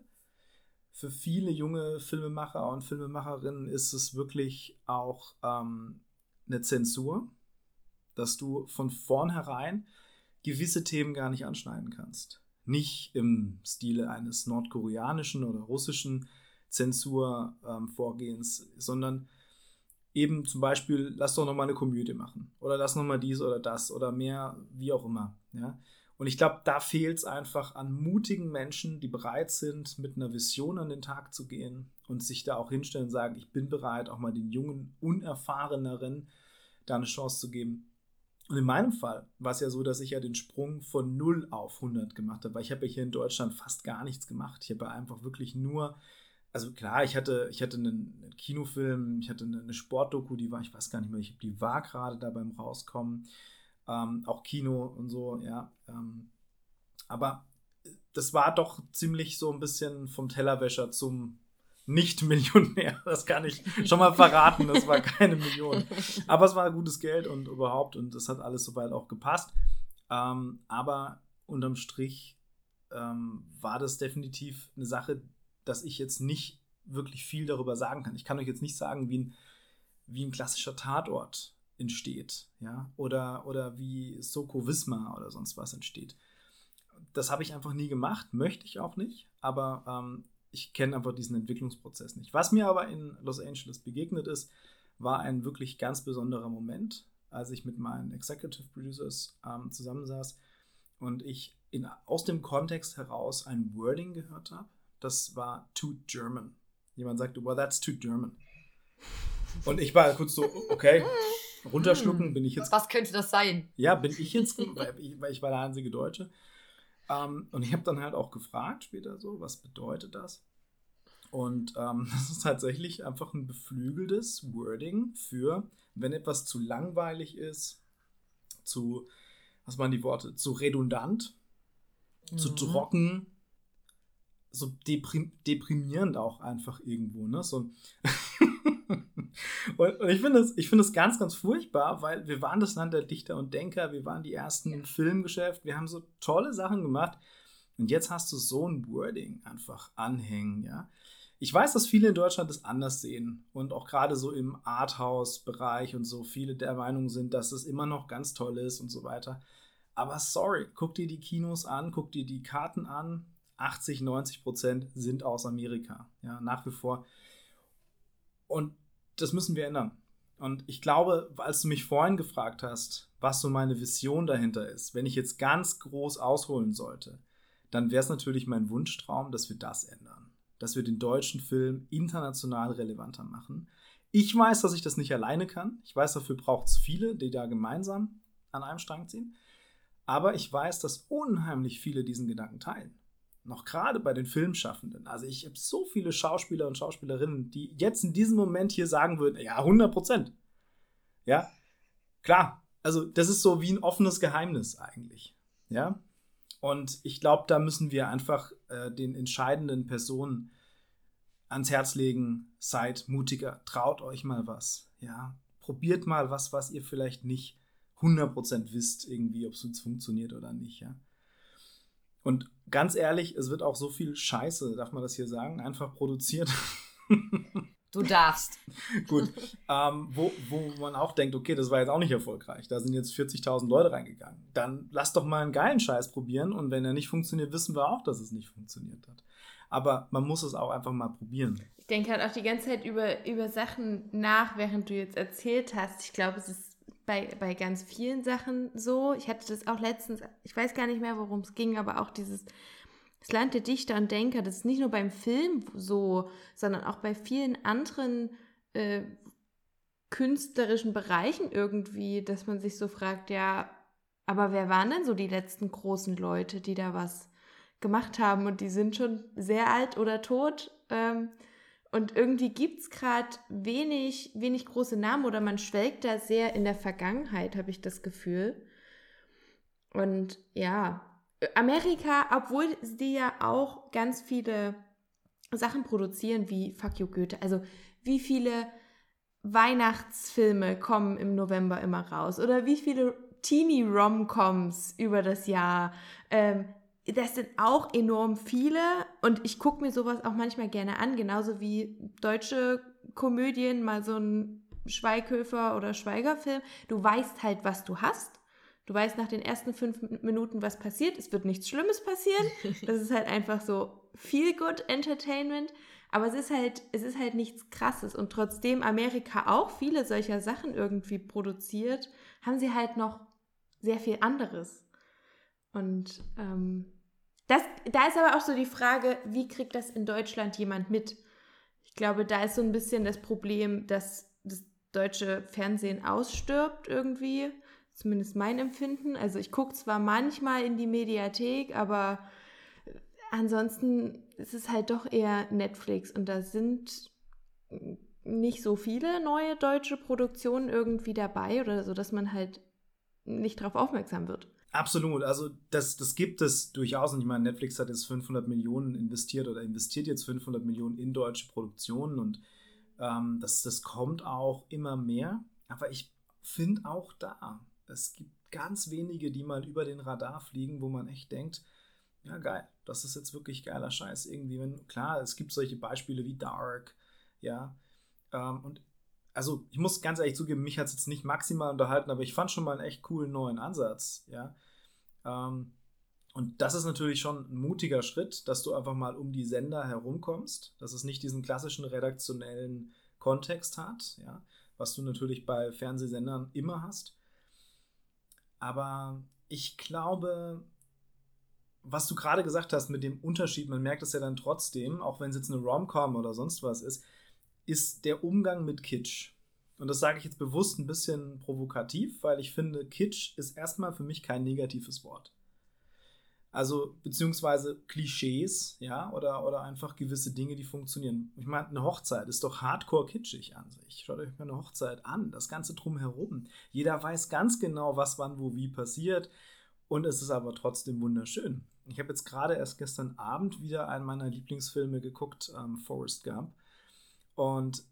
Für viele junge Filmemacher und Filmemacherinnen ist es wirklich auch ähm, eine Zensur, dass du von vornherein gewisse Themen gar nicht anschneiden kannst. Nicht im Stile eines nordkoreanischen oder russischen Zensurvorgehens, ähm, sondern eben zum Beispiel, lass doch nochmal eine Komödie machen oder lass nochmal dies oder das oder mehr, wie auch immer. Ja? Und ich glaube, da fehlt es einfach an mutigen Menschen, die bereit sind, mit einer Vision an den Tag zu gehen und sich da auch hinstellen und sagen, ich bin bereit, auch mal den jungen, unerfahreneren da eine Chance zu geben. Und in meinem Fall war es ja so, dass ich ja den Sprung von 0 auf 100 gemacht habe, weil ich habe ja hier in Deutschland fast gar nichts gemacht. Ich habe ja einfach wirklich nur also klar, ich hatte, ich hatte einen, Kinofilm, ich hatte eine, eine, Sportdoku, die war, ich weiß gar nicht mehr, ich, die war gerade da beim Rauskommen. Ähm, auch Kino und so, ja. Ähm, aber das war doch ziemlich so ein bisschen vom Tellerwäscher zum Nicht-Millionär. Das kann ich schon mal verraten. Das war keine Million. Aber es war gutes Geld und überhaupt und das hat alles soweit auch gepasst. Ähm, aber unterm Strich ähm, war das definitiv eine Sache, dass ich jetzt nicht wirklich viel darüber sagen kann. Ich kann euch jetzt nicht sagen, wie ein, wie ein klassischer Tatort entsteht, ja, oder, oder wie Soko Wismar oder sonst was entsteht. Das habe ich einfach nie gemacht, möchte ich auch nicht, aber ähm, ich kenne einfach diesen Entwicklungsprozess nicht. Was mir aber in Los Angeles begegnet ist, war ein wirklich ganz besonderer Moment, als ich mit meinen Executive Producers ähm, zusammensaß und ich in, aus dem Kontext heraus ein Wording gehört habe, das war too German. Jemand sagte, well, that's too German. Und ich war kurz so, okay, runterschlucken, bin ich jetzt. Was könnte das sein? Ja, bin ich jetzt, weil ich, weil ich war der einzige Deutsche. Um, ähm, und ich habe dann halt auch gefragt später so, was bedeutet das? Und ähm, das ist tatsächlich einfach ein beflügeltes Wording für, wenn etwas zu langweilig ist, zu, was waren die Worte, zu redundant, mhm. zu trocken, so deprim deprimierend auch einfach irgendwo, ne? So. und, und, ich finde es find ganz, ganz furchtbar, weil wir waren das Land der Dichter und Denker, wir waren die ersten im Filmgeschäft, wir haben so tolle Sachen gemacht und jetzt hast du so ein Wording einfach anhängen, ja. Ich weiß, dass viele in Deutschland das anders sehen und auch gerade so im Arthouse-Bereich und so viele der Meinung sind, dass es immer noch ganz toll ist und so weiter. Aber sorry, guck dir die Kinos an, guck dir die Karten an. 80, 90 Prozent sind aus Amerika. Ja, nach wie vor. Und das müssen wir ändern. Und ich glaube, als du mich vorhin gefragt hast, was so meine Vision dahinter ist, wenn ich jetzt ganz groß ausholen sollte, dann wäre es natürlich mein Wunschtraum, dass wir das ändern dass wir den deutschen Film international relevanter machen. Ich weiß, dass ich das nicht alleine kann. Ich weiß, dafür braucht es viele, die da gemeinsam an einem Strang ziehen. Aber ich weiß, dass unheimlich viele diesen Gedanken teilen. Noch gerade bei den Filmschaffenden. Also ich habe so viele Schauspieler und Schauspielerinnen, die jetzt in diesem Moment hier sagen würden, ja, 100 Prozent. Ja, klar. Also das ist so wie ein offenes Geheimnis eigentlich. Ja, und ich glaube, da müssen wir einfach äh, den entscheidenden Personen ans Herz legen, seid mutiger, traut euch mal was. Ja, probiert mal was, was ihr vielleicht nicht 100% wisst, irgendwie, ob es funktioniert oder nicht. Ja. Und ganz ehrlich, es wird auch so viel Scheiße, darf man das hier sagen, einfach produziert. Du darfst. Gut. Ähm, wo, wo man auch denkt, okay, das war jetzt auch nicht erfolgreich. Da sind jetzt 40.000 Leute reingegangen. Dann lass doch mal einen geilen Scheiß probieren und wenn er nicht funktioniert, wissen wir auch, dass es nicht funktioniert hat. Aber man muss es auch einfach mal probieren. Ich denke halt auch die ganze Zeit über, über Sachen nach, während du jetzt erzählt hast. Ich glaube, es ist bei, bei ganz vielen Sachen so. Ich hatte das auch letztens, ich weiß gar nicht mehr, worum es ging, aber auch dieses das Land der Dichter und Denker, das ist nicht nur beim Film so, sondern auch bei vielen anderen äh, künstlerischen Bereichen irgendwie, dass man sich so fragt, ja, aber wer waren denn so die letzten großen Leute, die da was gemacht haben und die sind schon sehr alt oder tot? Ähm, und irgendwie gibt es gerade wenig, wenig große Namen oder man schwelgt da sehr in der Vergangenheit, habe ich das Gefühl. Und ja, Amerika, obwohl die ja auch ganz viele Sachen produzieren wie Fuck You Goethe, also wie viele Weihnachtsfilme kommen im November immer raus oder wie viele Teenie-Rom-Coms über das Jahr. Ähm, das sind auch enorm viele und ich gucke mir sowas auch manchmal gerne an, genauso wie deutsche Komödien, mal so ein Schweighöfer oder Schweigerfilm. Du weißt halt, was du hast Du weißt nach den ersten fünf Minuten, was passiert. Es wird nichts Schlimmes passieren. Das ist halt einfach so viel good Entertainment. Aber es ist halt, es ist halt nichts Krasses. Und trotzdem Amerika auch viele solcher Sachen irgendwie produziert, haben sie halt noch sehr viel anderes. Und ähm, das, da ist aber auch so die Frage, wie kriegt das in Deutschland jemand mit? Ich glaube, da ist so ein bisschen das Problem, dass das deutsche Fernsehen ausstirbt irgendwie zumindest mein Empfinden. Also ich gucke zwar manchmal in die Mediathek, aber ansonsten ist es halt doch eher Netflix und da sind nicht so viele neue deutsche Produktionen irgendwie dabei oder so, dass man halt nicht darauf aufmerksam wird. Absolut, also das, das gibt es durchaus und ich meine, Netflix hat jetzt 500 Millionen investiert oder investiert jetzt 500 Millionen in deutsche Produktionen und ähm, das, das kommt auch immer mehr, aber ich finde auch da, es gibt ganz wenige, die mal über den Radar fliegen, wo man echt denkt, ja geil, das ist jetzt wirklich geiler Scheiß irgendwie. Wenn, klar, es gibt solche Beispiele wie Dark, ja. Ähm, und also ich muss ganz ehrlich zugeben, mich hat es jetzt nicht maximal unterhalten, aber ich fand schon mal einen echt coolen neuen Ansatz, ja. Ähm, und das ist natürlich schon ein mutiger Schritt, dass du einfach mal um die Sender herumkommst, dass es nicht diesen klassischen redaktionellen Kontext hat, ja, was du natürlich bei Fernsehsendern immer hast. Aber ich glaube, was du gerade gesagt hast mit dem Unterschied, man merkt es ja dann trotzdem, auch wenn es jetzt eine Rom-Com oder sonst was ist, ist der Umgang mit Kitsch. Und das sage ich jetzt bewusst ein bisschen provokativ, weil ich finde, Kitsch ist erstmal für mich kein negatives Wort. Also, beziehungsweise Klischees, ja, oder, oder einfach gewisse Dinge, die funktionieren. Ich meine, eine Hochzeit ist doch hardcore kitschig an sich. Schaut euch mal eine Hochzeit an, das Ganze drumherum. Jeder weiß ganz genau, was wann, wo, wie passiert. Und es ist aber trotzdem wunderschön. Ich habe jetzt gerade erst gestern Abend wieder einen meiner Lieblingsfilme geguckt, ähm, Forrest Gump. Und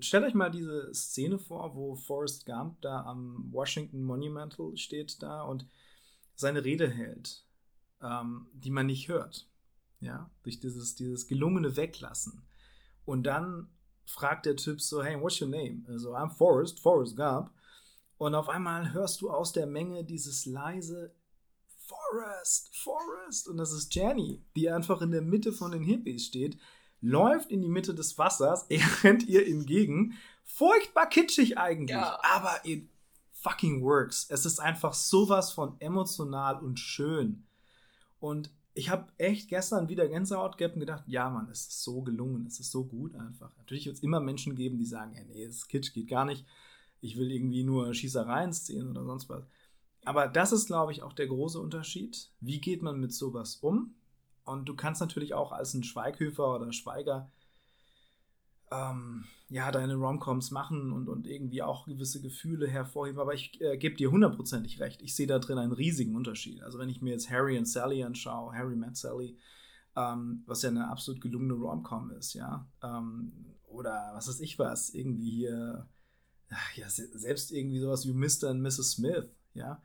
stellt euch mal diese Szene vor, wo Forrest Gump da am Washington Monumental steht da und seine Rede hält, ähm, die man nicht hört. Ja, durch dieses, dieses gelungene Weglassen. Und dann fragt der Typ so, hey, what's your name? Also, I'm Forrest, Forrest Gump. Und auf einmal hörst du aus der Menge dieses leise Forrest, Forrest. Und das ist Jenny, die einfach in der Mitte von den Hippies steht läuft in die Mitte des Wassers, er rennt ihr entgegen. Furchtbar kitschig eigentlich, ja. aber it fucking works. Es ist einfach sowas von emotional und schön. Und ich habe echt gestern wieder Gänsehaut gehabt und gedacht, ja, Mann, es ist so gelungen, es ist so gut einfach. Natürlich wird es immer Menschen geben, die sagen, ja, nee, das Kitsch geht gar nicht. Ich will irgendwie nur Schießereien sehen oder sonst was. Aber das ist, glaube ich, auch der große Unterschied. Wie geht man mit sowas um? Und du kannst natürlich auch als ein Schweighöfer oder Schweiger ähm, ja, deine Romcoms machen und, und irgendwie auch gewisse Gefühle hervorheben. Aber ich äh, gebe dir hundertprozentig recht. Ich sehe da drin einen riesigen Unterschied. Also wenn ich mir jetzt Harry und Sally anschaue, Harry Matt Sally, ähm, was ja eine absolut gelungene Romcom ist, ja. Ähm, oder was weiß ich was, irgendwie hier, ja, selbst irgendwie sowas wie Mr. und Mrs. Smith, ja.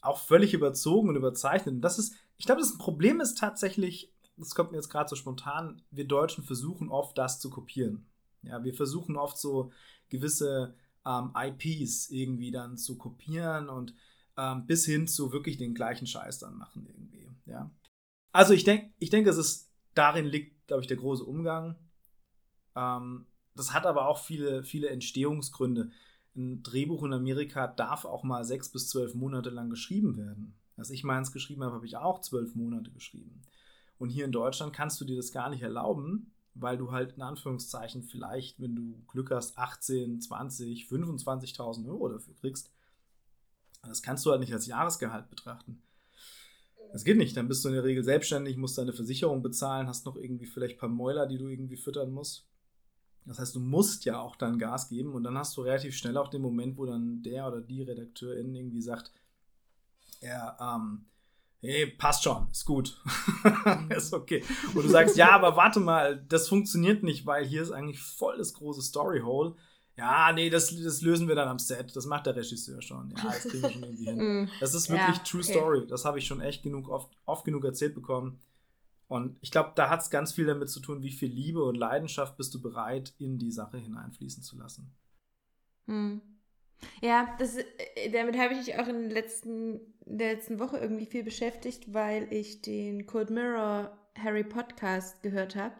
Auch völlig überzogen und überzeichnet. Und das ist, ich glaube, das Problem ist tatsächlich, das kommt mir jetzt gerade so spontan, wir Deutschen versuchen oft das zu kopieren. Ja, wir versuchen oft so gewisse ähm, IPs irgendwie dann zu kopieren und ähm, bis hin zu wirklich den gleichen Scheiß dann machen irgendwie. Ja. Also ich denke, ich denke, es ist darin liegt, glaube ich, der große Umgang. Ähm, das hat aber auch viele, viele Entstehungsgründe. Ein Drehbuch in Amerika darf auch mal sechs bis zwölf Monate lang geschrieben werden. Als ich meins geschrieben habe, habe ich auch zwölf Monate geschrieben. Und hier in Deutschland kannst du dir das gar nicht erlauben, weil du halt in Anführungszeichen vielleicht, wenn du Glück hast, 18, 20, 25.000 Euro dafür kriegst. Das kannst du halt nicht als Jahresgehalt betrachten. Das geht nicht. Dann bist du in der Regel selbstständig, musst deine Versicherung bezahlen, hast noch irgendwie vielleicht ein paar Mäuler, die du irgendwie füttern musst. Das heißt, du musst ja auch dann Gas geben und dann hast du relativ schnell auch den Moment, wo dann der oder die Redakteurin irgendwie sagt, er, ähm, hey, passt schon, ist gut. ist okay. Und du sagst, ja, aber warte mal, das funktioniert nicht, weil hier ist eigentlich voll das große Storyhole. Ja, nee, das, das lösen wir dann am Set. Das macht der Regisseur schon. Ja, das kriegen wir schon irgendwie hin. Mm. Das ist wirklich ja, True okay. Story. Das habe ich schon echt genug oft, oft genug erzählt bekommen. Und ich glaube, da hat es ganz viel damit zu tun, wie viel Liebe und Leidenschaft bist du bereit, in die Sache hineinfließen zu lassen. Hm. Ja, das, äh, damit habe ich mich auch in, den letzten, in der letzten Woche irgendwie viel beschäftigt, weil ich den Cold Mirror Harry Podcast gehört habe.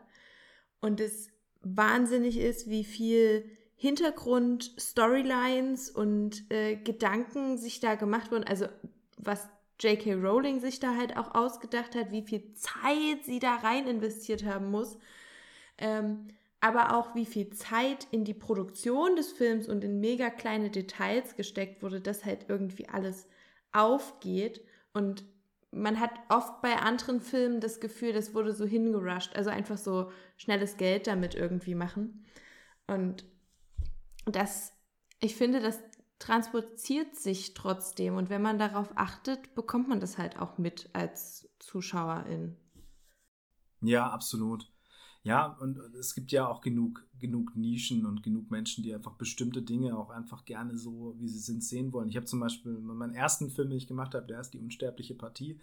Und es wahnsinnig ist, wie viel Hintergrund, Storylines und äh, Gedanken sich da gemacht wurden. Also was J.K. Rowling sich da halt auch ausgedacht hat, wie viel Zeit sie da rein investiert haben muss. Ähm, aber auch wie viel Zeit in die Produktion des Films und in mega kleine Details gesteckt wurde, dass halt irgendwie alles aufgeht. Und man hat oft bei anderen Filmen das Gefühl, das wurde so hingerusht, also einfach so schnelles Geld damit irgendwie machen. Und das, ich finde, das transportiert sich trotzdem. Und wenn man darauf achtet, bekommt man das halt auch mit als Zuschauerin. Ja, absolut. Ja, und es gibt ja auch genug, genug Nischen und genug Menschen, die einfach bestimmte Dinge auch einfach gerne so, wie sie sind, sehen wollen. Ich habe zum Beispiel meinen ersten Film, den ich gemacht habe, der ist Die unsterbliche Partie.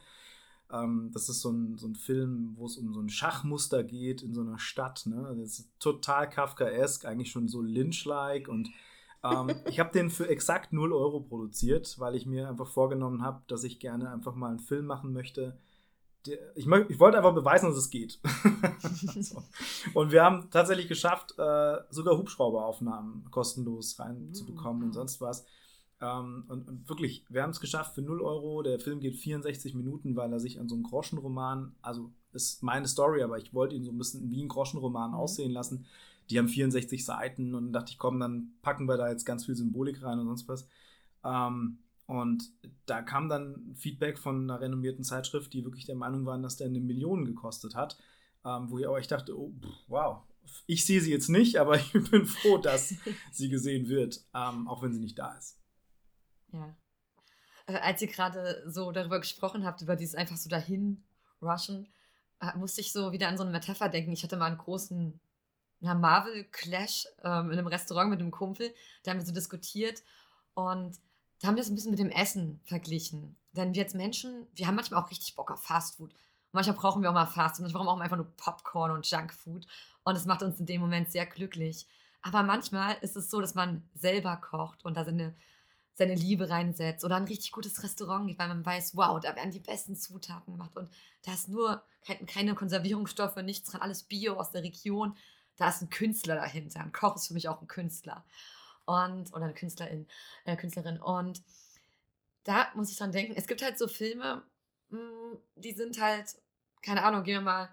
Ähm, das ist so ein, so ein Film, wo es um so ein Schachmuster geht in so einer Stadt. Ne? Das ist total Kafkaesk, eigentlich schon so Lynch-like. Und ähm, ich habe den für exakt 0 Euro produziert, weil ich mir einfach vorgenommen habe, dass ich gerne einfach mal einen Film machen möchte, ich, ich, wollte einfach beweisen, dass es geht. so. Und wir haben tatsächlich geschafft, äh, sogar Hubschrauberaufnahmen kostenlos reinzubekommen mhm. und sonst was. Ähm, und, und, wirklich, wir haben es geschafft für 0 Euro. Der Film geht 64 Minuten, weil er sich an so einem Groschenroman, also ist meine Story, aber ich wollte ihn so ein bisschen wie ein Groschenroman mhm. aussehen lassen. Die haben 64 Seiten und dachte ich, komm, dann packen wir da jetzt ganz viel Symbolik rein und sonst was. Ähm, Und da kam dann Feedback von einer renommierten Zeitschrift, die wirklich der Meinung waren, dass der eine Million gekostet hat. Ähm, wo ich aber ich dachte, oh, wow, ich sehe sie jetzt nicht, aber ich bin froh, dass sie gesehen wird, ähm, auch wenn sie nicht da ist. Ja. Äh, als ihr gerade so darüber gesprochen habt, über dieses einfach so dahin rushen, äh, musste ich so wieder an so eine Metapher denken. Ich hatte mal einen großen Marvel-Clash ähm, in einem Restaurant mit einem Kumpel. Da haben wir so diskutiert und haben das ein bisschen mit dem Essen verglichen. Denn wir als Menschen, wir haben manchmal auch richtig Bock auf Fastfood. Manchmal brauchen wir auch mal Fastfood, manchmal brauchen wir auch einfach nur Popcorn und Junkfood. Und es macht uns in dem Moment sehr glücklich. Aber manchmal ist es so, dass man selber kocht und da seine, seine Liebe reinsetzt oder ein richtig gutes Restaurant geht, weil man weiß, wow, da werden die besten Zutaten gemacht und da ist nur keine Konservierungsstoffe, nichts dran, alles Bio aus der Region. Da ist ein Künstler dahinter. Ein Koch ist für mich auch ein Künstler. Und, oder eine Künstlerin, äh, Künstlerin. Und da muss ich dran denken, es gibt halt so Filme, mh, mm, die sind halt, keine Ahnung, gehen wir mal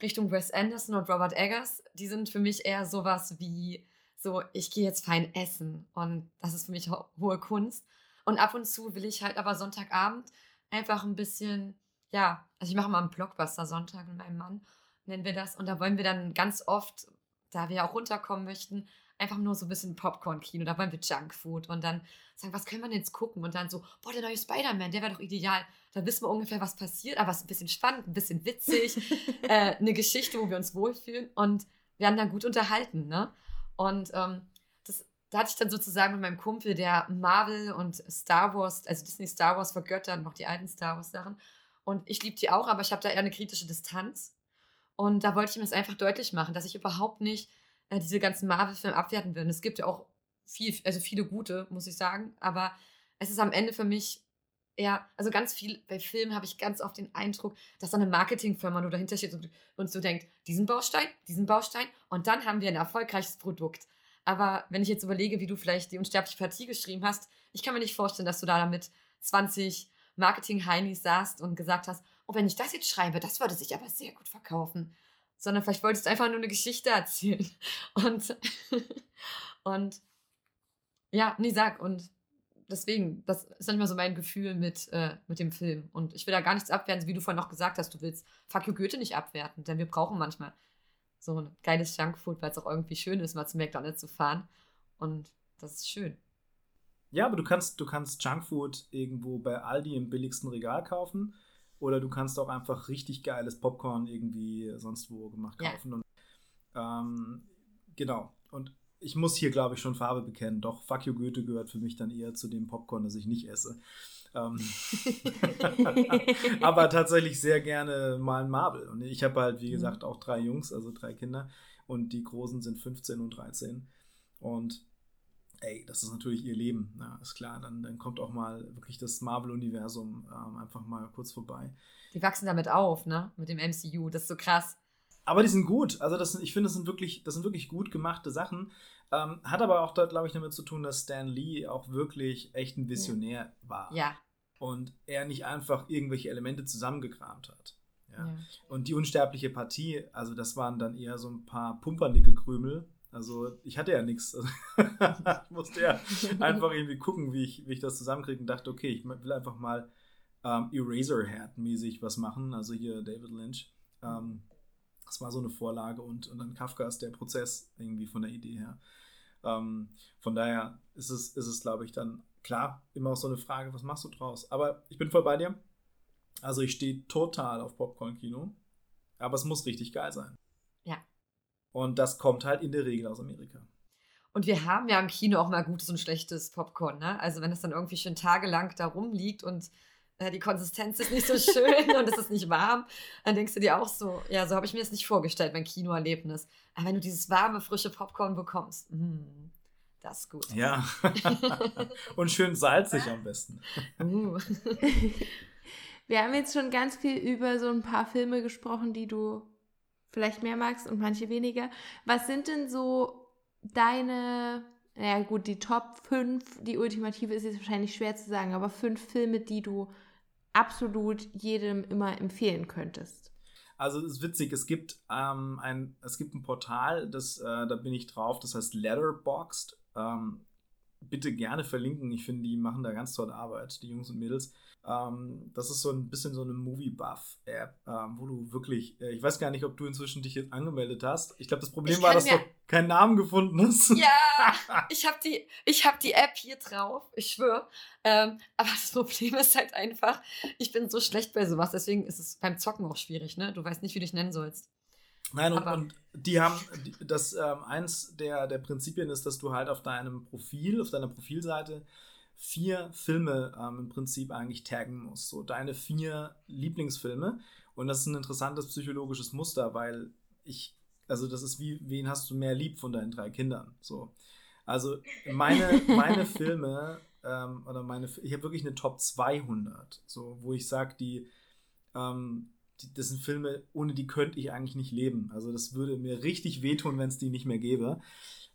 Richtung Wes Anderson und Robert Eggers, die sind für mich eher sowas wie so, ich gehe jetzt fein essen und das ist für mich ho hohe Kunst. Und ab und zu will ich halt aber Sonntagabend einfach ein bisschen, ja, also ich mache mal einen Blockbuster-Sonntag mit meinem Mann, nennen wir das. Und da wollen wir dann ganz oft, da wir auch runterkommen möchten, einfach nur so ein bisschen Popcorn-Kino, da wollen wir Junkfood und dann sagen, was können wir denn jetzt gucken? Und dann so, boah, der neue Spider-Man, der wäre doch ideal. Da wissen wir ungefähr, was passiert, aber es ist ein bisschen spannend, ein bisschen witzig, äh, eine Geschichte, wo wir uns wohlfühlen und werden dann gut unterhalten, ne? Und ähm, das, da hatte ich dann sozusagen mit meinem Kumpel, der Marvel und Star Wars, also Disney Star Wars vergöttert, noch die alten Star Wars Sachen. Und ich liebe die auch, aber ich habe da eher eine kritische Distanz. Und da wollte ich ihm das einfach deutlich machen, dass ich überhaupt nicht äh, diese ganzen Marvel-Filme abwerten. Und es gibt ja auch viel, also viele gute, muss ich sagen. Aber es ist am Ende für mich eher, also ganz viel, bei Filmen habe ich ganz oft den Eindruck, dass da eine Marketingfirma nur dahinter steht und, und so denkt, diesen Baustein, diesen Baustein und dann haben wir ein erfolgreiches Produkt. Aber wenn ich jetzt überlege, wie du vielleicht die unsterbliche Partie geschrieben hast, ich kann mir nicht vorstellen, dass du da damit 20 Marketing-Heinis saßt und gesagt hast, oh, wenn ich das jetzt schreibe, das würde sich aber sehr gut verkaufen sondern vielleicht wolltest du einfach nur eine Geschichte erzählen. Und, und ja, nee, sag. Und deswegen, das ist manchmal so mein Gefühl mit, äh, mit dem Film. Und ich will da gar nichts abwerten, wie du vorhin noch gesagt hast, du willst Fuck you Goethe nicht abwerten, denn wir brauchen manchmal so ein geiles Junkfood, weil es auch irgendwie schön ist, mal zum McDonalds zu fahren. Und das ist schön. Ja, aber du kannst, du kannst Junkfood irgendwo bei Aldi im billigsten Regal kaufen oder du kannst auch einfach richtig geiles Popcorn irgendwie sonst wo gemacht kaufen. Ja. Und, ähm, genau. Und ich muss hier, glaube ich, schon Farbe bekennen. Doch, Fuck You Goethe gehört für mich dann eher zu dem Popcorn, das ich nicht esse. Ähm aber tatsächlich sehr gerne mal ein Marvel. Und ich habe halt, wie mhm. gesagt, auch drei Jungs, also drei Kinder. Und die Großen sind 15 und 13. Und ey, das ist natürlich ihr Leben, ja, ist klar. Dann, dann kommt auch mal wirklich das Marvel-Universum ähm, einfach mal kurz vorbei. Die wachsen damit auf, ne? Mit dem MCU, das ist so krass. Aber die sind gut. Also das, ich finde, das sind wirklich, das sind wirklich gut gemachte Sachen. Ähm, hat aber auch, glaube ich, damit zu tun, dass Stan Lee auch wirklich echt ein Visionär ja. war. Ja. Und er nicht einfach irgendwelche Elemente zusammengekramt hat. Ja. ja. Und die unsterbliche Partie, also das waren dann eher so ein paar Pumpernickelkrümel, also ich hatte ja nichts. ich musste ja einfach irgendwie gucken, wie ich, wie ich das zusammenkriege und dachte, okay, ich will einfach mal ähm, Eraserhead-mäßig was machen. Also hier David Lynch. Ähm, das war so eine Vorlage und, und dann Kafka ist der Prozess irgendwie von der Idee her. Ähm, von daher ist es, ist es glaube ich, dann klar immer auch so eine Frage, was machst du draus? Aber ich bin voll bei dir. Also ich stehe total auf Popcorn-Kino. Aber es muss richtig geil sein. Und das kommt halt in der Regel aus Amerika. Und wir haben ja im Kino auch mal gutes und schlechtes Popcorn, ne? Also wenn es dann irgendwie schon tagelang da rumliegt und äh, die Konsistenz ist nicht so schön und es ist nicht warm, dann denkst du dir auch so, ja, so habe ich mir das nicht vorgestellt, mein Kinoerlebnis. Aber wenn du dieses warme, frische Popcorn bekommst, mh, hm, das ist gut. Ja. und schön salzig am besten. Uh. Wir haben jetzt schon ganz viel über so ein paar Filme gesprochen, die du vielleicht mehr magst und manche weniger. Was sind denn so deine, ja gut, die Top 5, die ultimative ist jetzt wahrscheinlich schwer zu sagen, aber fünf Filme, die du absolut jedem immer empfehlen könntest? Also es ist witzig, es gibt, ähm, ein, es gibt ein Portal, das, äh, da bin ich drauf, das heißt Letterboxd. Ähm, bitte gerne verlinken. Ich finde, die machen da ganz tolle Arbeit, die Jungs und Mädels. Ähm, das ist so ein bisschen so eine Movie-Buff-App, ähm, wo du wirklich, äh, ich weiß gar nicht, ob du inzwischen dich jetzt angemeldet hast. Ich glaube, das Problem war, dass du keinen Namen gefunden hast. Ja, ich habe die, ich hab die App hier drauf, ich schwöre. Ähm, aber das Problem ist halt einfach, ich bin so schlecht bei sowas, deswegen ist es beim Zocken auch schwierig, ne? Du weißt nicht, wie du dich nennen sollst. Nein, und, und die haben, das ähm, eins der, der Prinzipien ist, dass du halt auf deinem Profil, auf deiner Profilseite vier Filme ähm, im Prinzip eigentlich taggen musst. So deine vier Lieblingsfilme. Und das ist ein interessantes psychologisches Muster, weil ich, also das ist wie, wen hast du mehr lieb von deinen drei Kindern? So. Also meine, meine Filme, ähm, oder meine, ich habe wirklich eine Top 200, so, wo ich sage, die, ähm, die, das sind Filme, ohne die könnte ich eigentlich nicht leben. Also das würde mir richtig wehtun, wenn es die nicht mehr gäbe.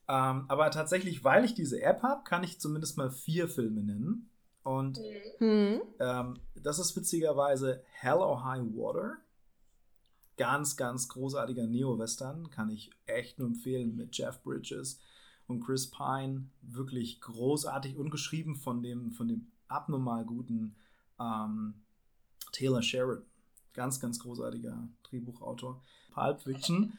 Ähm, aber tatsächlich, weil ich diese App habe, kann ich zumindest mal vier Filme nennen. Und Hm. ähm, das ist witzigerweise Hell or High Water. Ganz, ganz großartiger Neo-Western. Kann ich echt nur empfehlen mit Jeff Bridges und Chris Pine. Wirklich großartig und geschrieben von dem, von dem abnormal guten ähm, Taylor Sheridan. Ganz, ganz großartiger Drehbuchautor. Pulp Fiction.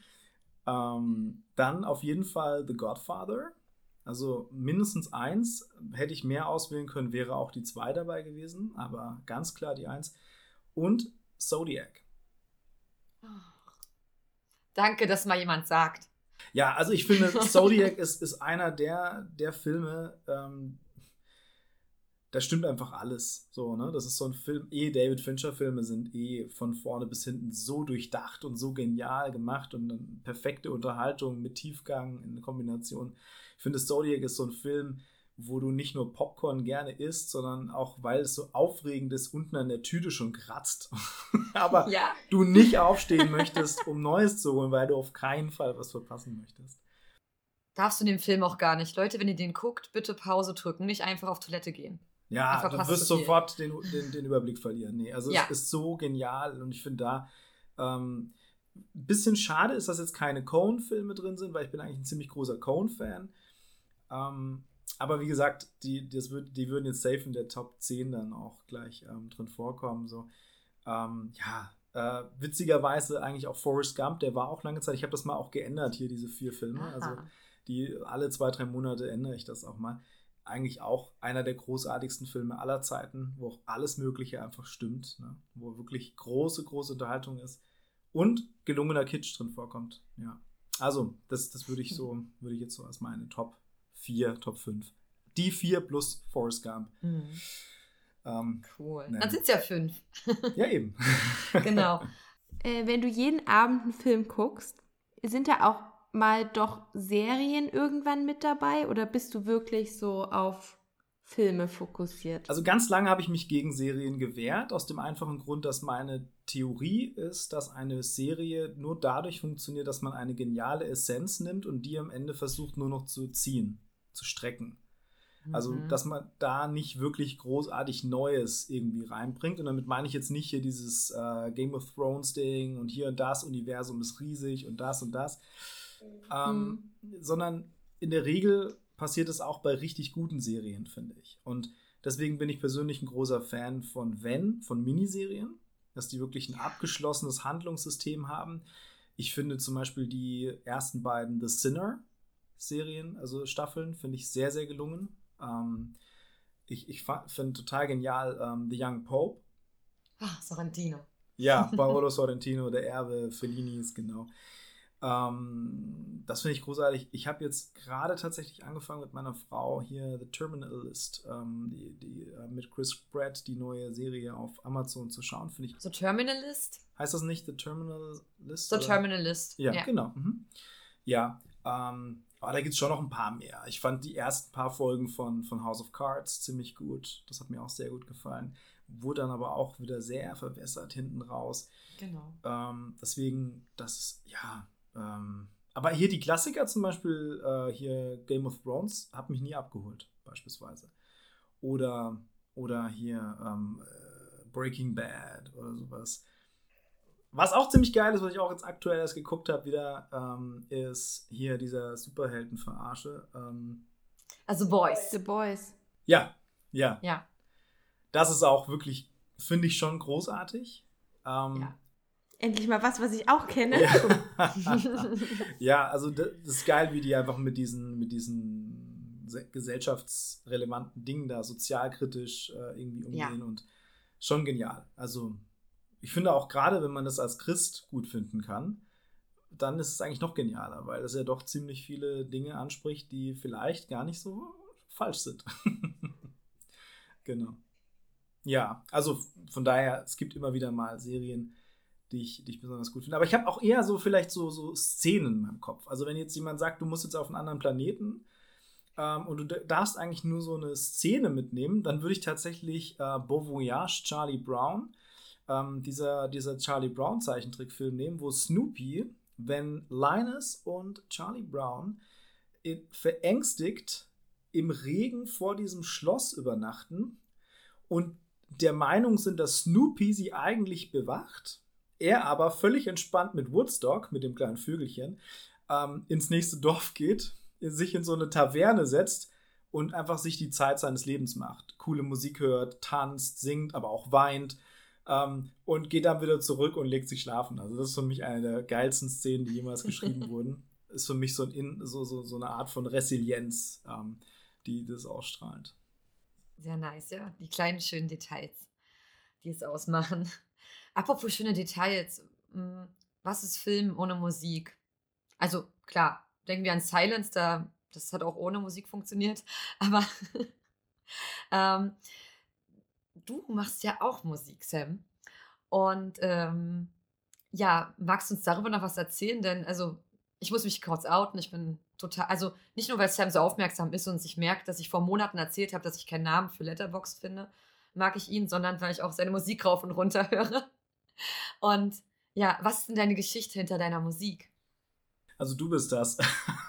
Ähm, dann auf jeden Fall The Godfather. Also mindestens eins. Hätte ich mehr auswählen können, wäre auch die zwei dabei gewesen. Aber ganz klar die eins. Und Zodiac. Danke, dass mal jemand sagt. Ja, also ich finde, Zodiac ist, ist einer der, der Filme, ähm, da stimmt einfach alles. So, ne? Das ist so ein Film, eh David Fincher-Filme sind eh von vorne bis hinten so durchdacht und so genial gemacht und perfekte Unterhaltung mit Tiefgang in Kombination. Ich finde, Zodiac ist so ein Film, wo du nicht nur Popcorn gerne isst, sondern auch, weil es so aufregend ist, unten an der Tüte schon kratzt. Aber Ja. du nicht aufstehen möchtest, um Neues zu holen, weil du auf keinen Fall was verpassen möchtest. Darfst du den Film auch gar nicht. Leute, wenn ihr den guckt, bitte Pause drücken, nicht einfach auf Toilette gehen. Ja, du wirst viel. sofort den, den, den Überblick verlieren. Nee, also Ja. es ist so genial und ich finde da ähm, ein bisschen schade ist, dass jetzt keine Cone-Filme drin sind, weil ich bin eigentlich ein ziemlich großer Cone-Fan. Ähm, aber wie gesagt, die, das würd, die würden jetzt safe in der Top 10 dann auch gleich ähm, drin vorkommen. So. Ähm, ja, äh, witzigerweise eigentlich auch Forrest Gump, der war auch lange Zeit, ich habe das mal auch geändert hier, diese vier Filme. Also Aha. die alle zwei, drei Monate ändere ich das auch mal. Eigentlich auch einer der großartigsten Filme aller Zeiten, wo auch alles Mögliche einfach stimmt, ne? wo wirklich große, große Unterhaltung ist und gelungener Kitsch drin vorkommt. Ja. Also, das, das würde ich so, würde ich jetzt so als meine Top 4, Top 5. Die 4 plus Forrest Gump. Mhm. Ähm, Cool. Nee. Dann sind es ja fünf. ja, eben. Genau. Äh, wenn du jeden Abend einen Film guckst, sind da auch mal doch Serien irgendwann mit dabei oder bist du wirklich so auf Filme fokussiert? Also ganz lange habe ich mich gegen Serien gewehrt, aus dem einfachen Grund, dass meine Theorie ist, dass eine Serie nur dadurch funktioniert, dass man eine geniale Essenz nimmt und die am Ende versucht nur noch zu ziehen, zu strecken. Also, Mhm. dass man da nicht wirklich großartig Neues irgendwie reinbringt. Und damit meine ich jetzt nicht hier dieses äh, Game of Thrones Ding und hier und das Universum ist riesig und das und das. Ähm, Sondern in der Regel passiert es auch bei richtig guten Serien, finde ich. Und deswegen bin ich persönlich ein großer Fan von Wenn, von Miniserien, dass die wirklich ein abgeschlossenes Handlungssystem haben. Ich finde zum Beispiel die ersten beiden The Sinner Serien, also Staffeln, finde ich sehr, sehr gelungen. Ähm, ich ich finde total genial ähm, The Young Pope. Ah, Sorrentino. Ja, Paolo Sorrentino, der Erbe Fellinis, genau. Ähm, das finde ich großartig. Ich habe jetzt gerade tatsächlich angefangen mit meiner Frau hier The Terminalist, ähm, die, die, äh, mit Chris Pratt, die neue Serie auf Amazon zu schauen. Finde ich. So Terminalist? Heißt das nicht The Terminalist? So oder? Terminalist. Ja, genau. Mhm. Ja, ähm, aber da gibt es schon noch ein paar mehr. Ich fand die ersten paar Folgen von, von House of Cards ziemlich gut. Das hat mir auch sehr gut gefallen. Wurde dann aber auch wieder sehr verwässert hinten raus. Genau. Ähm, deswegen, das ist, ja. Ähm, aber hier die Klassiker zum Beispiel, äh, hier Game of Thrones, hat mich nie abgeholt, beispielsweise. Oder, oder hier ähm, äh, Breaking Bad oder sowas. Was auch ziemlich geil ist, was ich auch jetzt aktuell erst geguckt habe, wieder, ähm, ist hier dieser Superhelden-Verarsche. Ähm, Also Boys. The Boys. Ja, ja. Ja. Das ist auch wirklich, finde ich schon großartig. Ähm, Ja. Endlich mal was, was ich auch kenne. Ja. ja, also das ist geil, wie die einfach mit diesen, mit diesen se- gesellschaftsrelevanten Dingen da sozialkritisch äh, irgendwie umgehen und schon genial. Also ich finde auch gerade, wenn man das als Christ gut finden kann, dann ist es eigentlich noch genialer, weil es ja doch ziemlich viele Dinge anspricht, die vielleicht gar nicht so falsch sind. genau. Ja, also von daher, es gibt immer wieder mal Serien, die ich, die ich besonders gut finde. Aber ich habe auch eher so vielleicht so, so Szenen in meinem Kopf. Also wenn jetzt jemand sagt, du musst jetzt auf einen anderen Planeten ähm, und du darfst eigentlich nur so eine Szene mitnehmen, dann würde ich tatsächlich äh, Beau Voyage Charlie Brown, ähm, dieser, dieser Charlie Brown Zeichentrickfilm nehmen, wo Snoopy, wenn Linus und Charlie Brown in, verängstigt im Regen vor diesem Schloss übernachten und der Meinung sind, dass Snoopy sie eigentlich bewacht, er aber völlig entspannt mit Woodstock, mit dem kleinen Vögelchen, ähm, ins nächste Dorf geht, sich in so eine Taverne setzt und einfach sich die Zeit seines Lebens macht. Coole Musik hört, tanzt, singt, aber auch weint ähm, und geht dann wieder zurück und legt sich schlafen. Also das ist für mich eine der geilsten Szenen, die jemals geschrieben wurden. Ist für mich so, ein In, so, so, so eine Art von Resilienz, ähm, die das ausstrahlt. Sehr nice, ja. Die kleinen schönen Details, die es ausmachen. Apropos schöne Details. mm, Was ist Film ohne Musik? Also klar, denken wir an Silence, da, das hat auch ohne Musik funktioniert. Aber ähm, du machst ja auch Musik, Sam. Und ähm, ja, magst du uns darüber noch was erzählen? Denn, also, ich muss mich kurz outen. Ich bin total, also nicht nur, weil Sam so aufmerksam ist und sich merkt, dass ich vor Monaten erzählt habe, dass ich keinen Namen für Letterboxd finde, mag ich ihn, sondern weil ich auch seine Musik rauf und runter höre. Und ja, was ist denn deine Geschichte hinter deiner Musik? Also du bist das.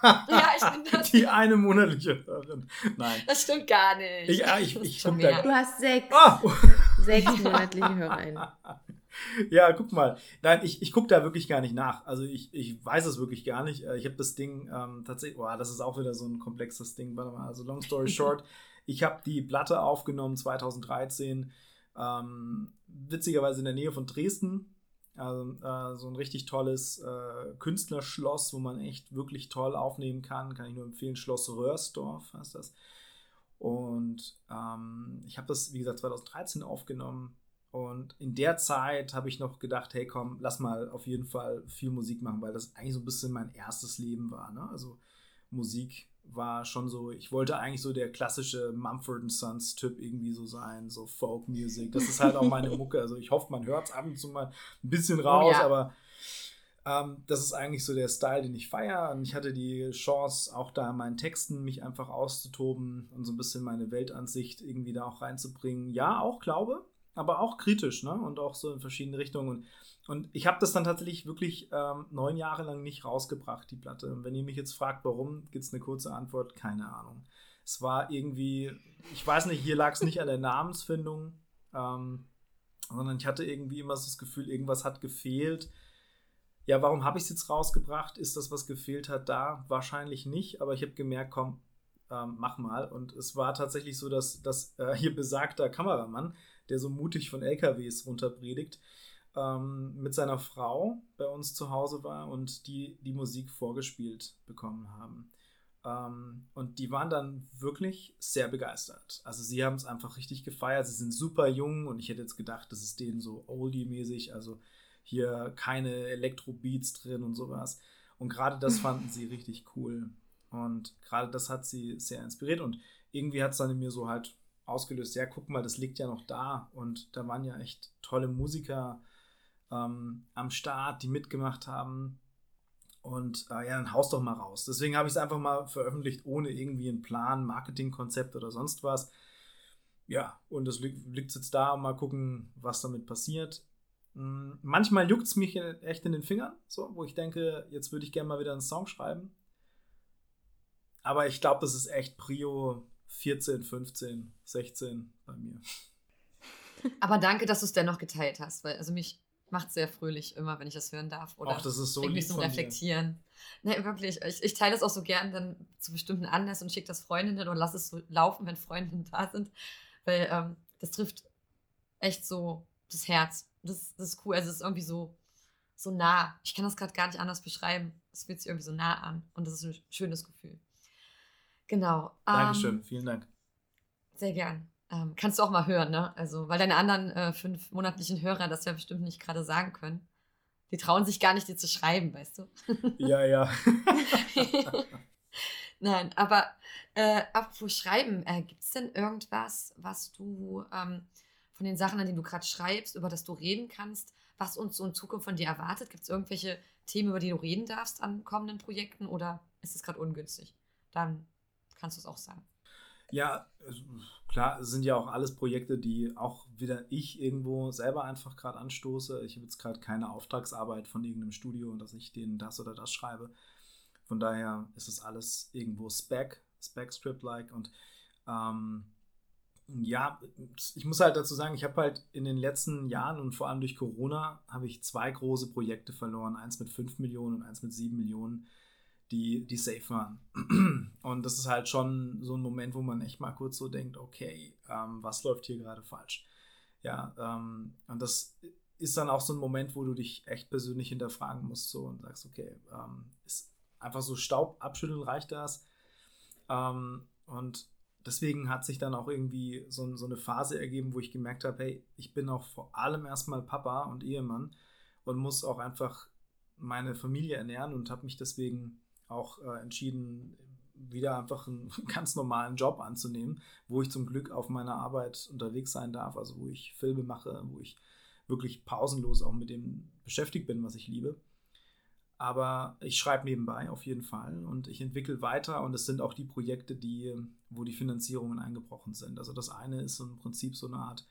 Ja, ich bin das. Die eine monatliche Hörerin. Nein. Das stimmt gar nicht. Ich- ah, ich- ich schon guck da- mehr. Du hast sechs, Ah! sechs monatliche HörerInnen. Ja, guck mal. Nein, ich, ich gucke da wirklich gar nicht nach. Also ich, ich weiß es wirklich gar nicht. Äh, Ich habe das Ding ähm, tatsächlich, boah, das ist auch wieder so ein komplexes Ding. Warte mal, also long story short, ich habe die Platte aufgenommen 2013, ähm, witzigerweise in der Nähe von Dresden. Also, äh, so ein richtig tolles äh, Künstlerschloss, wo man echt wirklich toll aufnehmen kann. Kann ich nur empfehlen. Schloss Röhrsdorf heißt das. Und ähm, ich habe das, wie gesagt, 2013 aufgenommen. Und in der Zeit habe ich noch gedacht, hey komm, lass mal auf jeden Fall viel Musik machen, weil das eigentlich so ein bisschen mein erstes Leben war. Ne? Also Musik war schon so, ich wollte eigentlich so der klassische Mumford Sons Typ irgendwie so sein, so Folk Music. Das ist halt auch meine Mucke. Also ich hoffe, man hört es ab und zu mal ein bisschen raus, ja. aber ähm, das ist eigentlich so der Style, den ich feiere. Und ich hatte die Chance, auch da in meinen Texten mich einfach auszutoben und so ein bisschen meine Weltansicht irgendwie da auch reinzubringen. Ja, auch Glaube, aber auch kritisch, ne? Und auch so in verschiedene Richtungen. Und, ich habe das dann tatsächlich wirklich ähm, neun Jahre lang nicht rausgebracht, die Platte. Und wenn ihr mich jetzt fragt, warum, gibt es eine kurze Antwort, keine Ahnung. Es war irgendwie, ich weiß nicht, hier lag es nicht an der Namensfindung, ähm, sondern ich hatte irgendwie immer so das Gefühl, irgendwas hat gefehlt. Ja, warum habe ich es jetzt rausgebracht? Ist das, was gefehlt hat, da? Wahrscheinlich nicht, aber ich habe gemerkt, komm, ähm, mach mal. Und es war tatsächlich so, dass, dass äh, hier besagter Kameramann, der so mutig von LKWs runterpredigt, ähm, mit seiner Frau bei uns zu Hause war und die die Musik vorgespielt bekommen haben. Ähm, und die waren dann wirklich sehr begeistert. Also sie haben es einfach richtig gefeiert. Sie sind super jung und ich hätte jetzt gedacht, das ist denen so oldie-mäßig, also hier keine Elektro-Beats drin und sowas. Und gerade das fanden sie richtig cool. Und gerade das hat sie sehr inspiriert und irgendwie hat es dann in mir so halt ausgelöst, ja, guck mal, das liegt ja noch da und da waren ja echt tolle Musiker ähm, am Start, die mitgemacht haben. Und äh, ja, dann haust doch mal raus. Deswegen habe ich es einfach mal veröffentlicht, ohne irgendwie einen Plan, Marketingkonzept oder sonst was. Ja, und das li liegt jetzt da, mal gucken, was damit passiert. Mm, Manchmal juckt es mich echt in den Fingern, so, wo ich denke, jetzt würde ich gerne mal wieder einen Song schreiben. Aber ich glaube, das ist echt Prio 14, 15, 16 bei mir. Aber danke, dass du es dennoch geteilt hast, weil also mich macht sehr fröhlich immer, wenn ich das hören darf. Oder Auch das ist so lieb zum von dir. Reflektieren. Nee, wirklich. Ich, ich teile das auch so gern dann zu bestimmten Anlässen und schicke das Freundinnen und lasse es so laufen, wenn Freundinnen da sind. Weil ähm, das trifft echt so das Herz. Das, das ist cool. Also es ist irgendwie so, so nah. Ich kann das gerade gar nicht anders beschreiben. Es fühlt sich irgendwie so nah an. Und das ist ein schönes Gefühl. Genau. Dankeschön, ähm, vielen Dank. Sehr gern. Ähm, kannst du auch mal hören, ne? Also, weil deine anderen äh, fünf monatlichen Hörer das ja bestimmt nicht gerade sagen können. Die trauen sich gar nicht, dir zu schreiben, weißt du? Ja, ja. Nein, aber äh, apropos Schreiben, äh, gibt es denn irgendwas, was du ähm, von den Sachen, an denen du gerade schreibst, über das du reden kannst, was uns so in Zukunft von dir erwartet? Gibt es irgendwelche Themen, über die du reden darfst an kommenden Projekten oder ist es gerade ungünstig? Dann kannst du es auch sagen. Ja, also, klar, es sind ja auch alles Projekte, die auch wieder ich irgendwo selber einfach gerade anstoße. Ich habe jetzt gerade keine Auftragsarbeit von irgendeinem Studio, dass ich denen das oder das schreibe. Von daher ist es alles irgendwo Spec, Spec-Script-like und ähm, ja, ich muss halt dazu sagen, ich habe halt in den letzten Jahren und vor allem durch Corona habe ich zwei große Projekte verloren. Eins mit 5 Millionen und eins mit 7 Millionen die, die safe waren. Und das ist halt schon so ein Moment, wo man echt mal kurz so denkt, okay, ähm, was läuft hier gerade falsch? Ja, ähm, und das ist dann auch so ein Moment, wo du dich echt persönlich hinterfragen musst so und sagst, okay, ähm, ist einfach so Staub abschütteln reicht das? Ähm, und deswegen hat sich dann auch irgendwie so, so eine Phase ergeben, wo ich gemerkt habe, hey, ich bin auch vor allem erstmal Papa und Ehemann und muss auch einfach meine Familie ernähren und habe mich deswegen auch äh, entschieden, wieder einfach einen ganz normalen Job anzunehmen, wo ich zum Glück auf meiner Arbeit unterwegs sein darf, also wo ich Filme mache, wo ich wirklich pausenlos auch mit dem beschäftigt bin, was ich liebe. Aber ich schreibe nebenbei auf jeden Fall und ich entwickle weiter und es sind auch die Projekte, die, wo die Finanzierungen eingebrochen sind. Also das eine ist im Prinzip so eine Art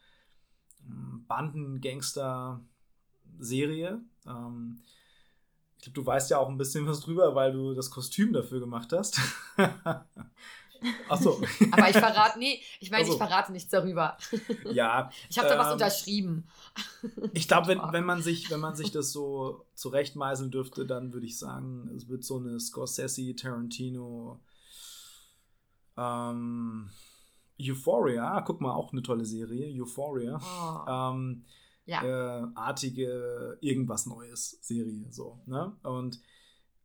hm, Bandengangster-Serie. Ähm, ich glaube, du weißt ja auch ein bisschen was drüber, weil du das Kostüm dafür gemacht hast. Achso. Aber ich verrate, nee, ich meine, so. ich verrate nichts darüber. Ja. Ich habe da ähm, was unterschrieben. Ich glaube, wenn, wenn, man sich, wenn man sich das so zurechtmeißeln dürfte, dann würde ich sagen, es wird so eine Scorsese, Tarantino, ähm, Euphoria, guck mal, auch eine tolle Serie, Euphoria. Oh. Ähm, ja. äh, artige irgendwas Neues Serie. So, ne? Und,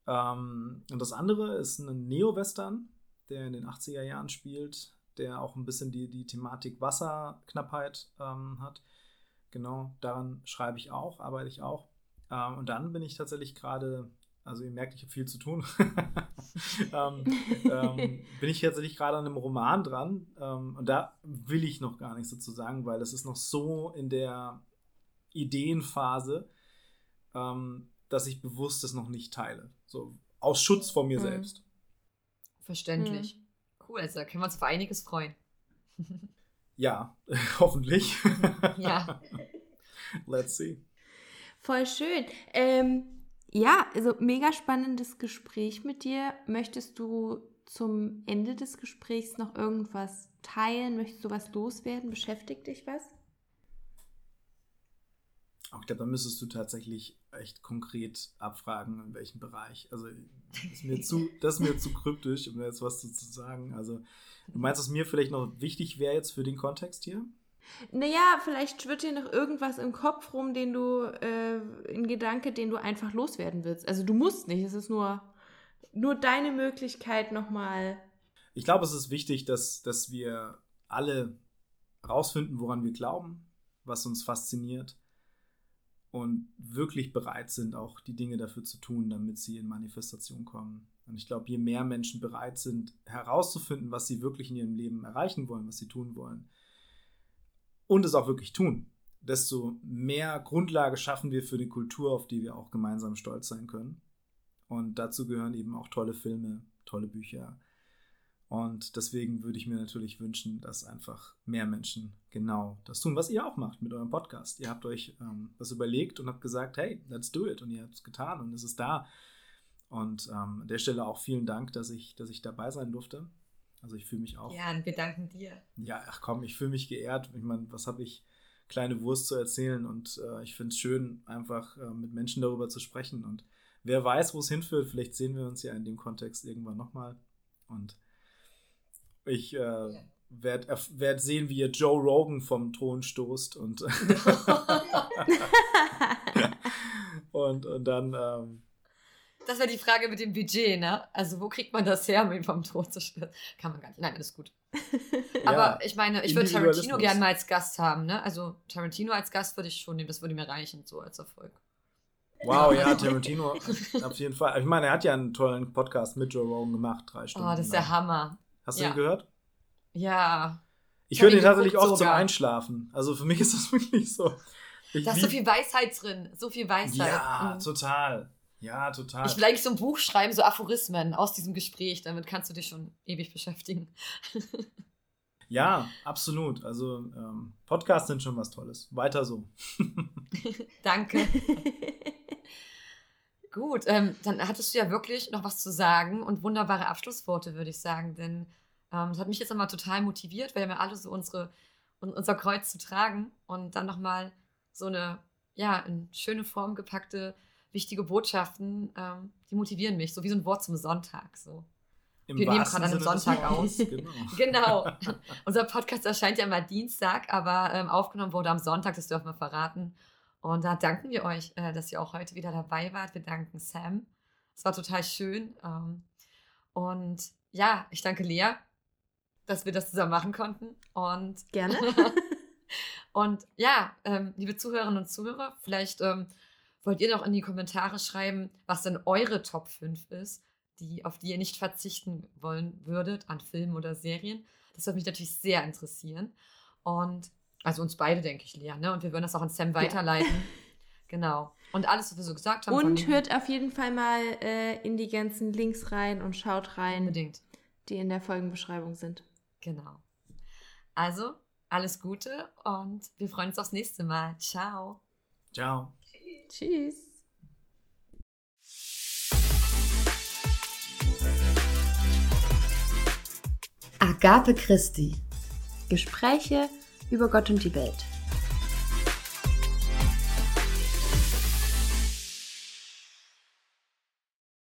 ähm, und das andere ist ein Neo-Western, der in den 80er Jahren spielt, der auch ein bisschen die, die Thematik Wasserknappheit ähm, hat. Genau, daran schreibe ich auch, arbeite ich auch. Ähm, und dann bin ich tatsächlich gerade, also ihr merkt, ich habe viel zu tun. ähm, ähm, bin ich tatsächlich gerade an einem Roman dran. Ähm, und da will ich noch gar nichts dazu sagen, weil es ist noch so in der Ideenphase, ähm, dass ich bewusst das noch nicht teile. So aus Schutz vor mir mhm. selbst. Verständlich. Mhm. Cool, also da können wir uns auf einiges freuen. ja, hoffentlich. ja. Let's see. Voll schön. Ähm, ja, also mega spannendes Gespräch mit dir. Möchtest du zum Ende des Gesprächs noch irgendwas teilen? Möchtest du was loswerden? Beschäftigt dich was? Ich glaube, da müsstest du tatsächlich echt konkret abfragen, in welchem Bereich. Also, das ist mir zu, das mir zu kryptisch, um jetzt was zu, zu sagen. Also, du meinst, dass mir vielleicht noch wichtig wäre jetzt für den Kontext hier? Naja, vielleicht schwirrt dir noch irgendwas im Kopf rum, den du, äh, ein Gedanke, den du einfach loswerden willst. Also, du musst nicht, es ist nur, nur deine Möglichkeit nochmal. Ich glaube, es ist wichtig, dass, dass wir alle rausfinden, woran wir glauben, was uns fasziniert und wirklich bereit sind, auch die Dinge dafür zu tun, damit sie in Manifestation kommen. Und ich glaube, je mehr Menschen bereit sind, herauszufinden, was sie wirklich in ihrem Leben erreichen wollen, was sie tun wollen, und es auch wirklich tun, desto mehr Grundlage schaffen wir für die Kultur, auf die wir auch gemeinsam stolz sein können. Und dazu gehören eben auch tolle Filme, tolle Bücher, und deswegen würde ich mir natürlich wünschen, dass einfach mehr Menschen genau das tun, was ihr auch macht mit eurem Podcast. Ihr habt euch ähm, was überlegt und habt gesagt, hey, let's do it. Und ihr habt es getan und es ist da. Und ähm, an der Stelle auch vielen Dank, dass ich, dass ich dabei sein durfte. Also ich fühle mich auch. Ja, und wir danken dir. Ja, ach komm, ich fühle mich geehrt. Ich meine, was habe ich kleine Wurst zu erzählen? Und äh, ich finde es schön, einfach äh, mit Menschen darüber zu sprechen und wer weiß, wo es hinführt. Vielleicht sehen wir uns ja in dem Kontext irgendwann nochmal. Und ich äh, werde werd sehen, wie ihr Joe Rogan vom Thron stoßt und, und, und dann. Ähm, das wäre die Frage mit dem Budget, ne? Also, wo kriegt man das her, um ihn vom Thron zu stürzen? Kann man gar nicht. Nein, alles gut. Aber ja, ich meine, ich würde Tarantino gerne mal als Gast haben, ne? Also, Tarantino als Gast würde ich schon nehmen, das würde mir reichen, so als Erfolg. Wow, ja, Tarantino auf jeden Fall. Ich meine, er hat ja einen tollen Podcast mit Joe Rogan gemacht, drei Stunden. Oh, das ist der Hammer. Hast du ja. ihn gehört? Ja. Ich, höre den tatsächlich oft sogar. zum Einschlafen. Also für mich ist das wirklich so. Ich da ist so viel Weisheit drin. So viel Weisheit. Ja, mhm. total. Ja, total. Ich will eigentlich so ein Buch schreiben, so Aphorismen aus diesem Gespräch. Damit kannst du dich schon ewig beschäftigen. ja, absolut. Also ähm, Podcasts sind schon was Tolles. Weiter so. Danke. Gut, ähm, dann hattest du ja wirklich noch was zu sagen und wunderbare Abschlussworte, würde ich sagen. Denn ähm, das hat mich jetzt nochmal total motiviert, weil wir haben ja alle so unsere, unser Kreuz zu tragen und dann nochmal so eine, ja, in schöne Form gepackte, wichtige Botschaften, ähm, die motivieren mich, so wie so ein Wort zum Sonntag. So. Im wir nehmen gerade an einem Sonntag aus. Genau. genau. Unser Podcast erscheint ja mal Dienstag, aber ähm, aufgenommen wurde am Sonntag, das dürfen wir verraten. Und da danken wir euch, äh, dass ihr auch heute wieder dabei wart. Wir danken Sam. Es war total schön. Ähm, und ja, ich danke Lea, dass wir das zusammen machen konnten. Und gerne. und ja, ähm, liebe Zuhörerinnen und Zuhörer, vielleicht ähm, wollt ihr noch in die Kommentare schreiben, was denn eure Top 5 ist, die, auf die ihr nicht verzichten wollen würdet an Filmen oder Serien. Das würde mich natürlich sehr interessieren. Und also uns beide, denke ich, Lea, ne? Und wir würden das auch an Sam weiterleiten. Ja. Genau. Und alles, was wir so gesagt haben. Und hört auf jeden Fall mal äh, in die ganzen Links rein und schaut rein. Unbedingt. Die in der Folgenbeschreibung sind. Genau. Also, alles Gute und wir freuen uns aufs nächste Mal. Ciao. Ciao. Tschüss. Agape Christi. Gespräche über Gott und die Welt.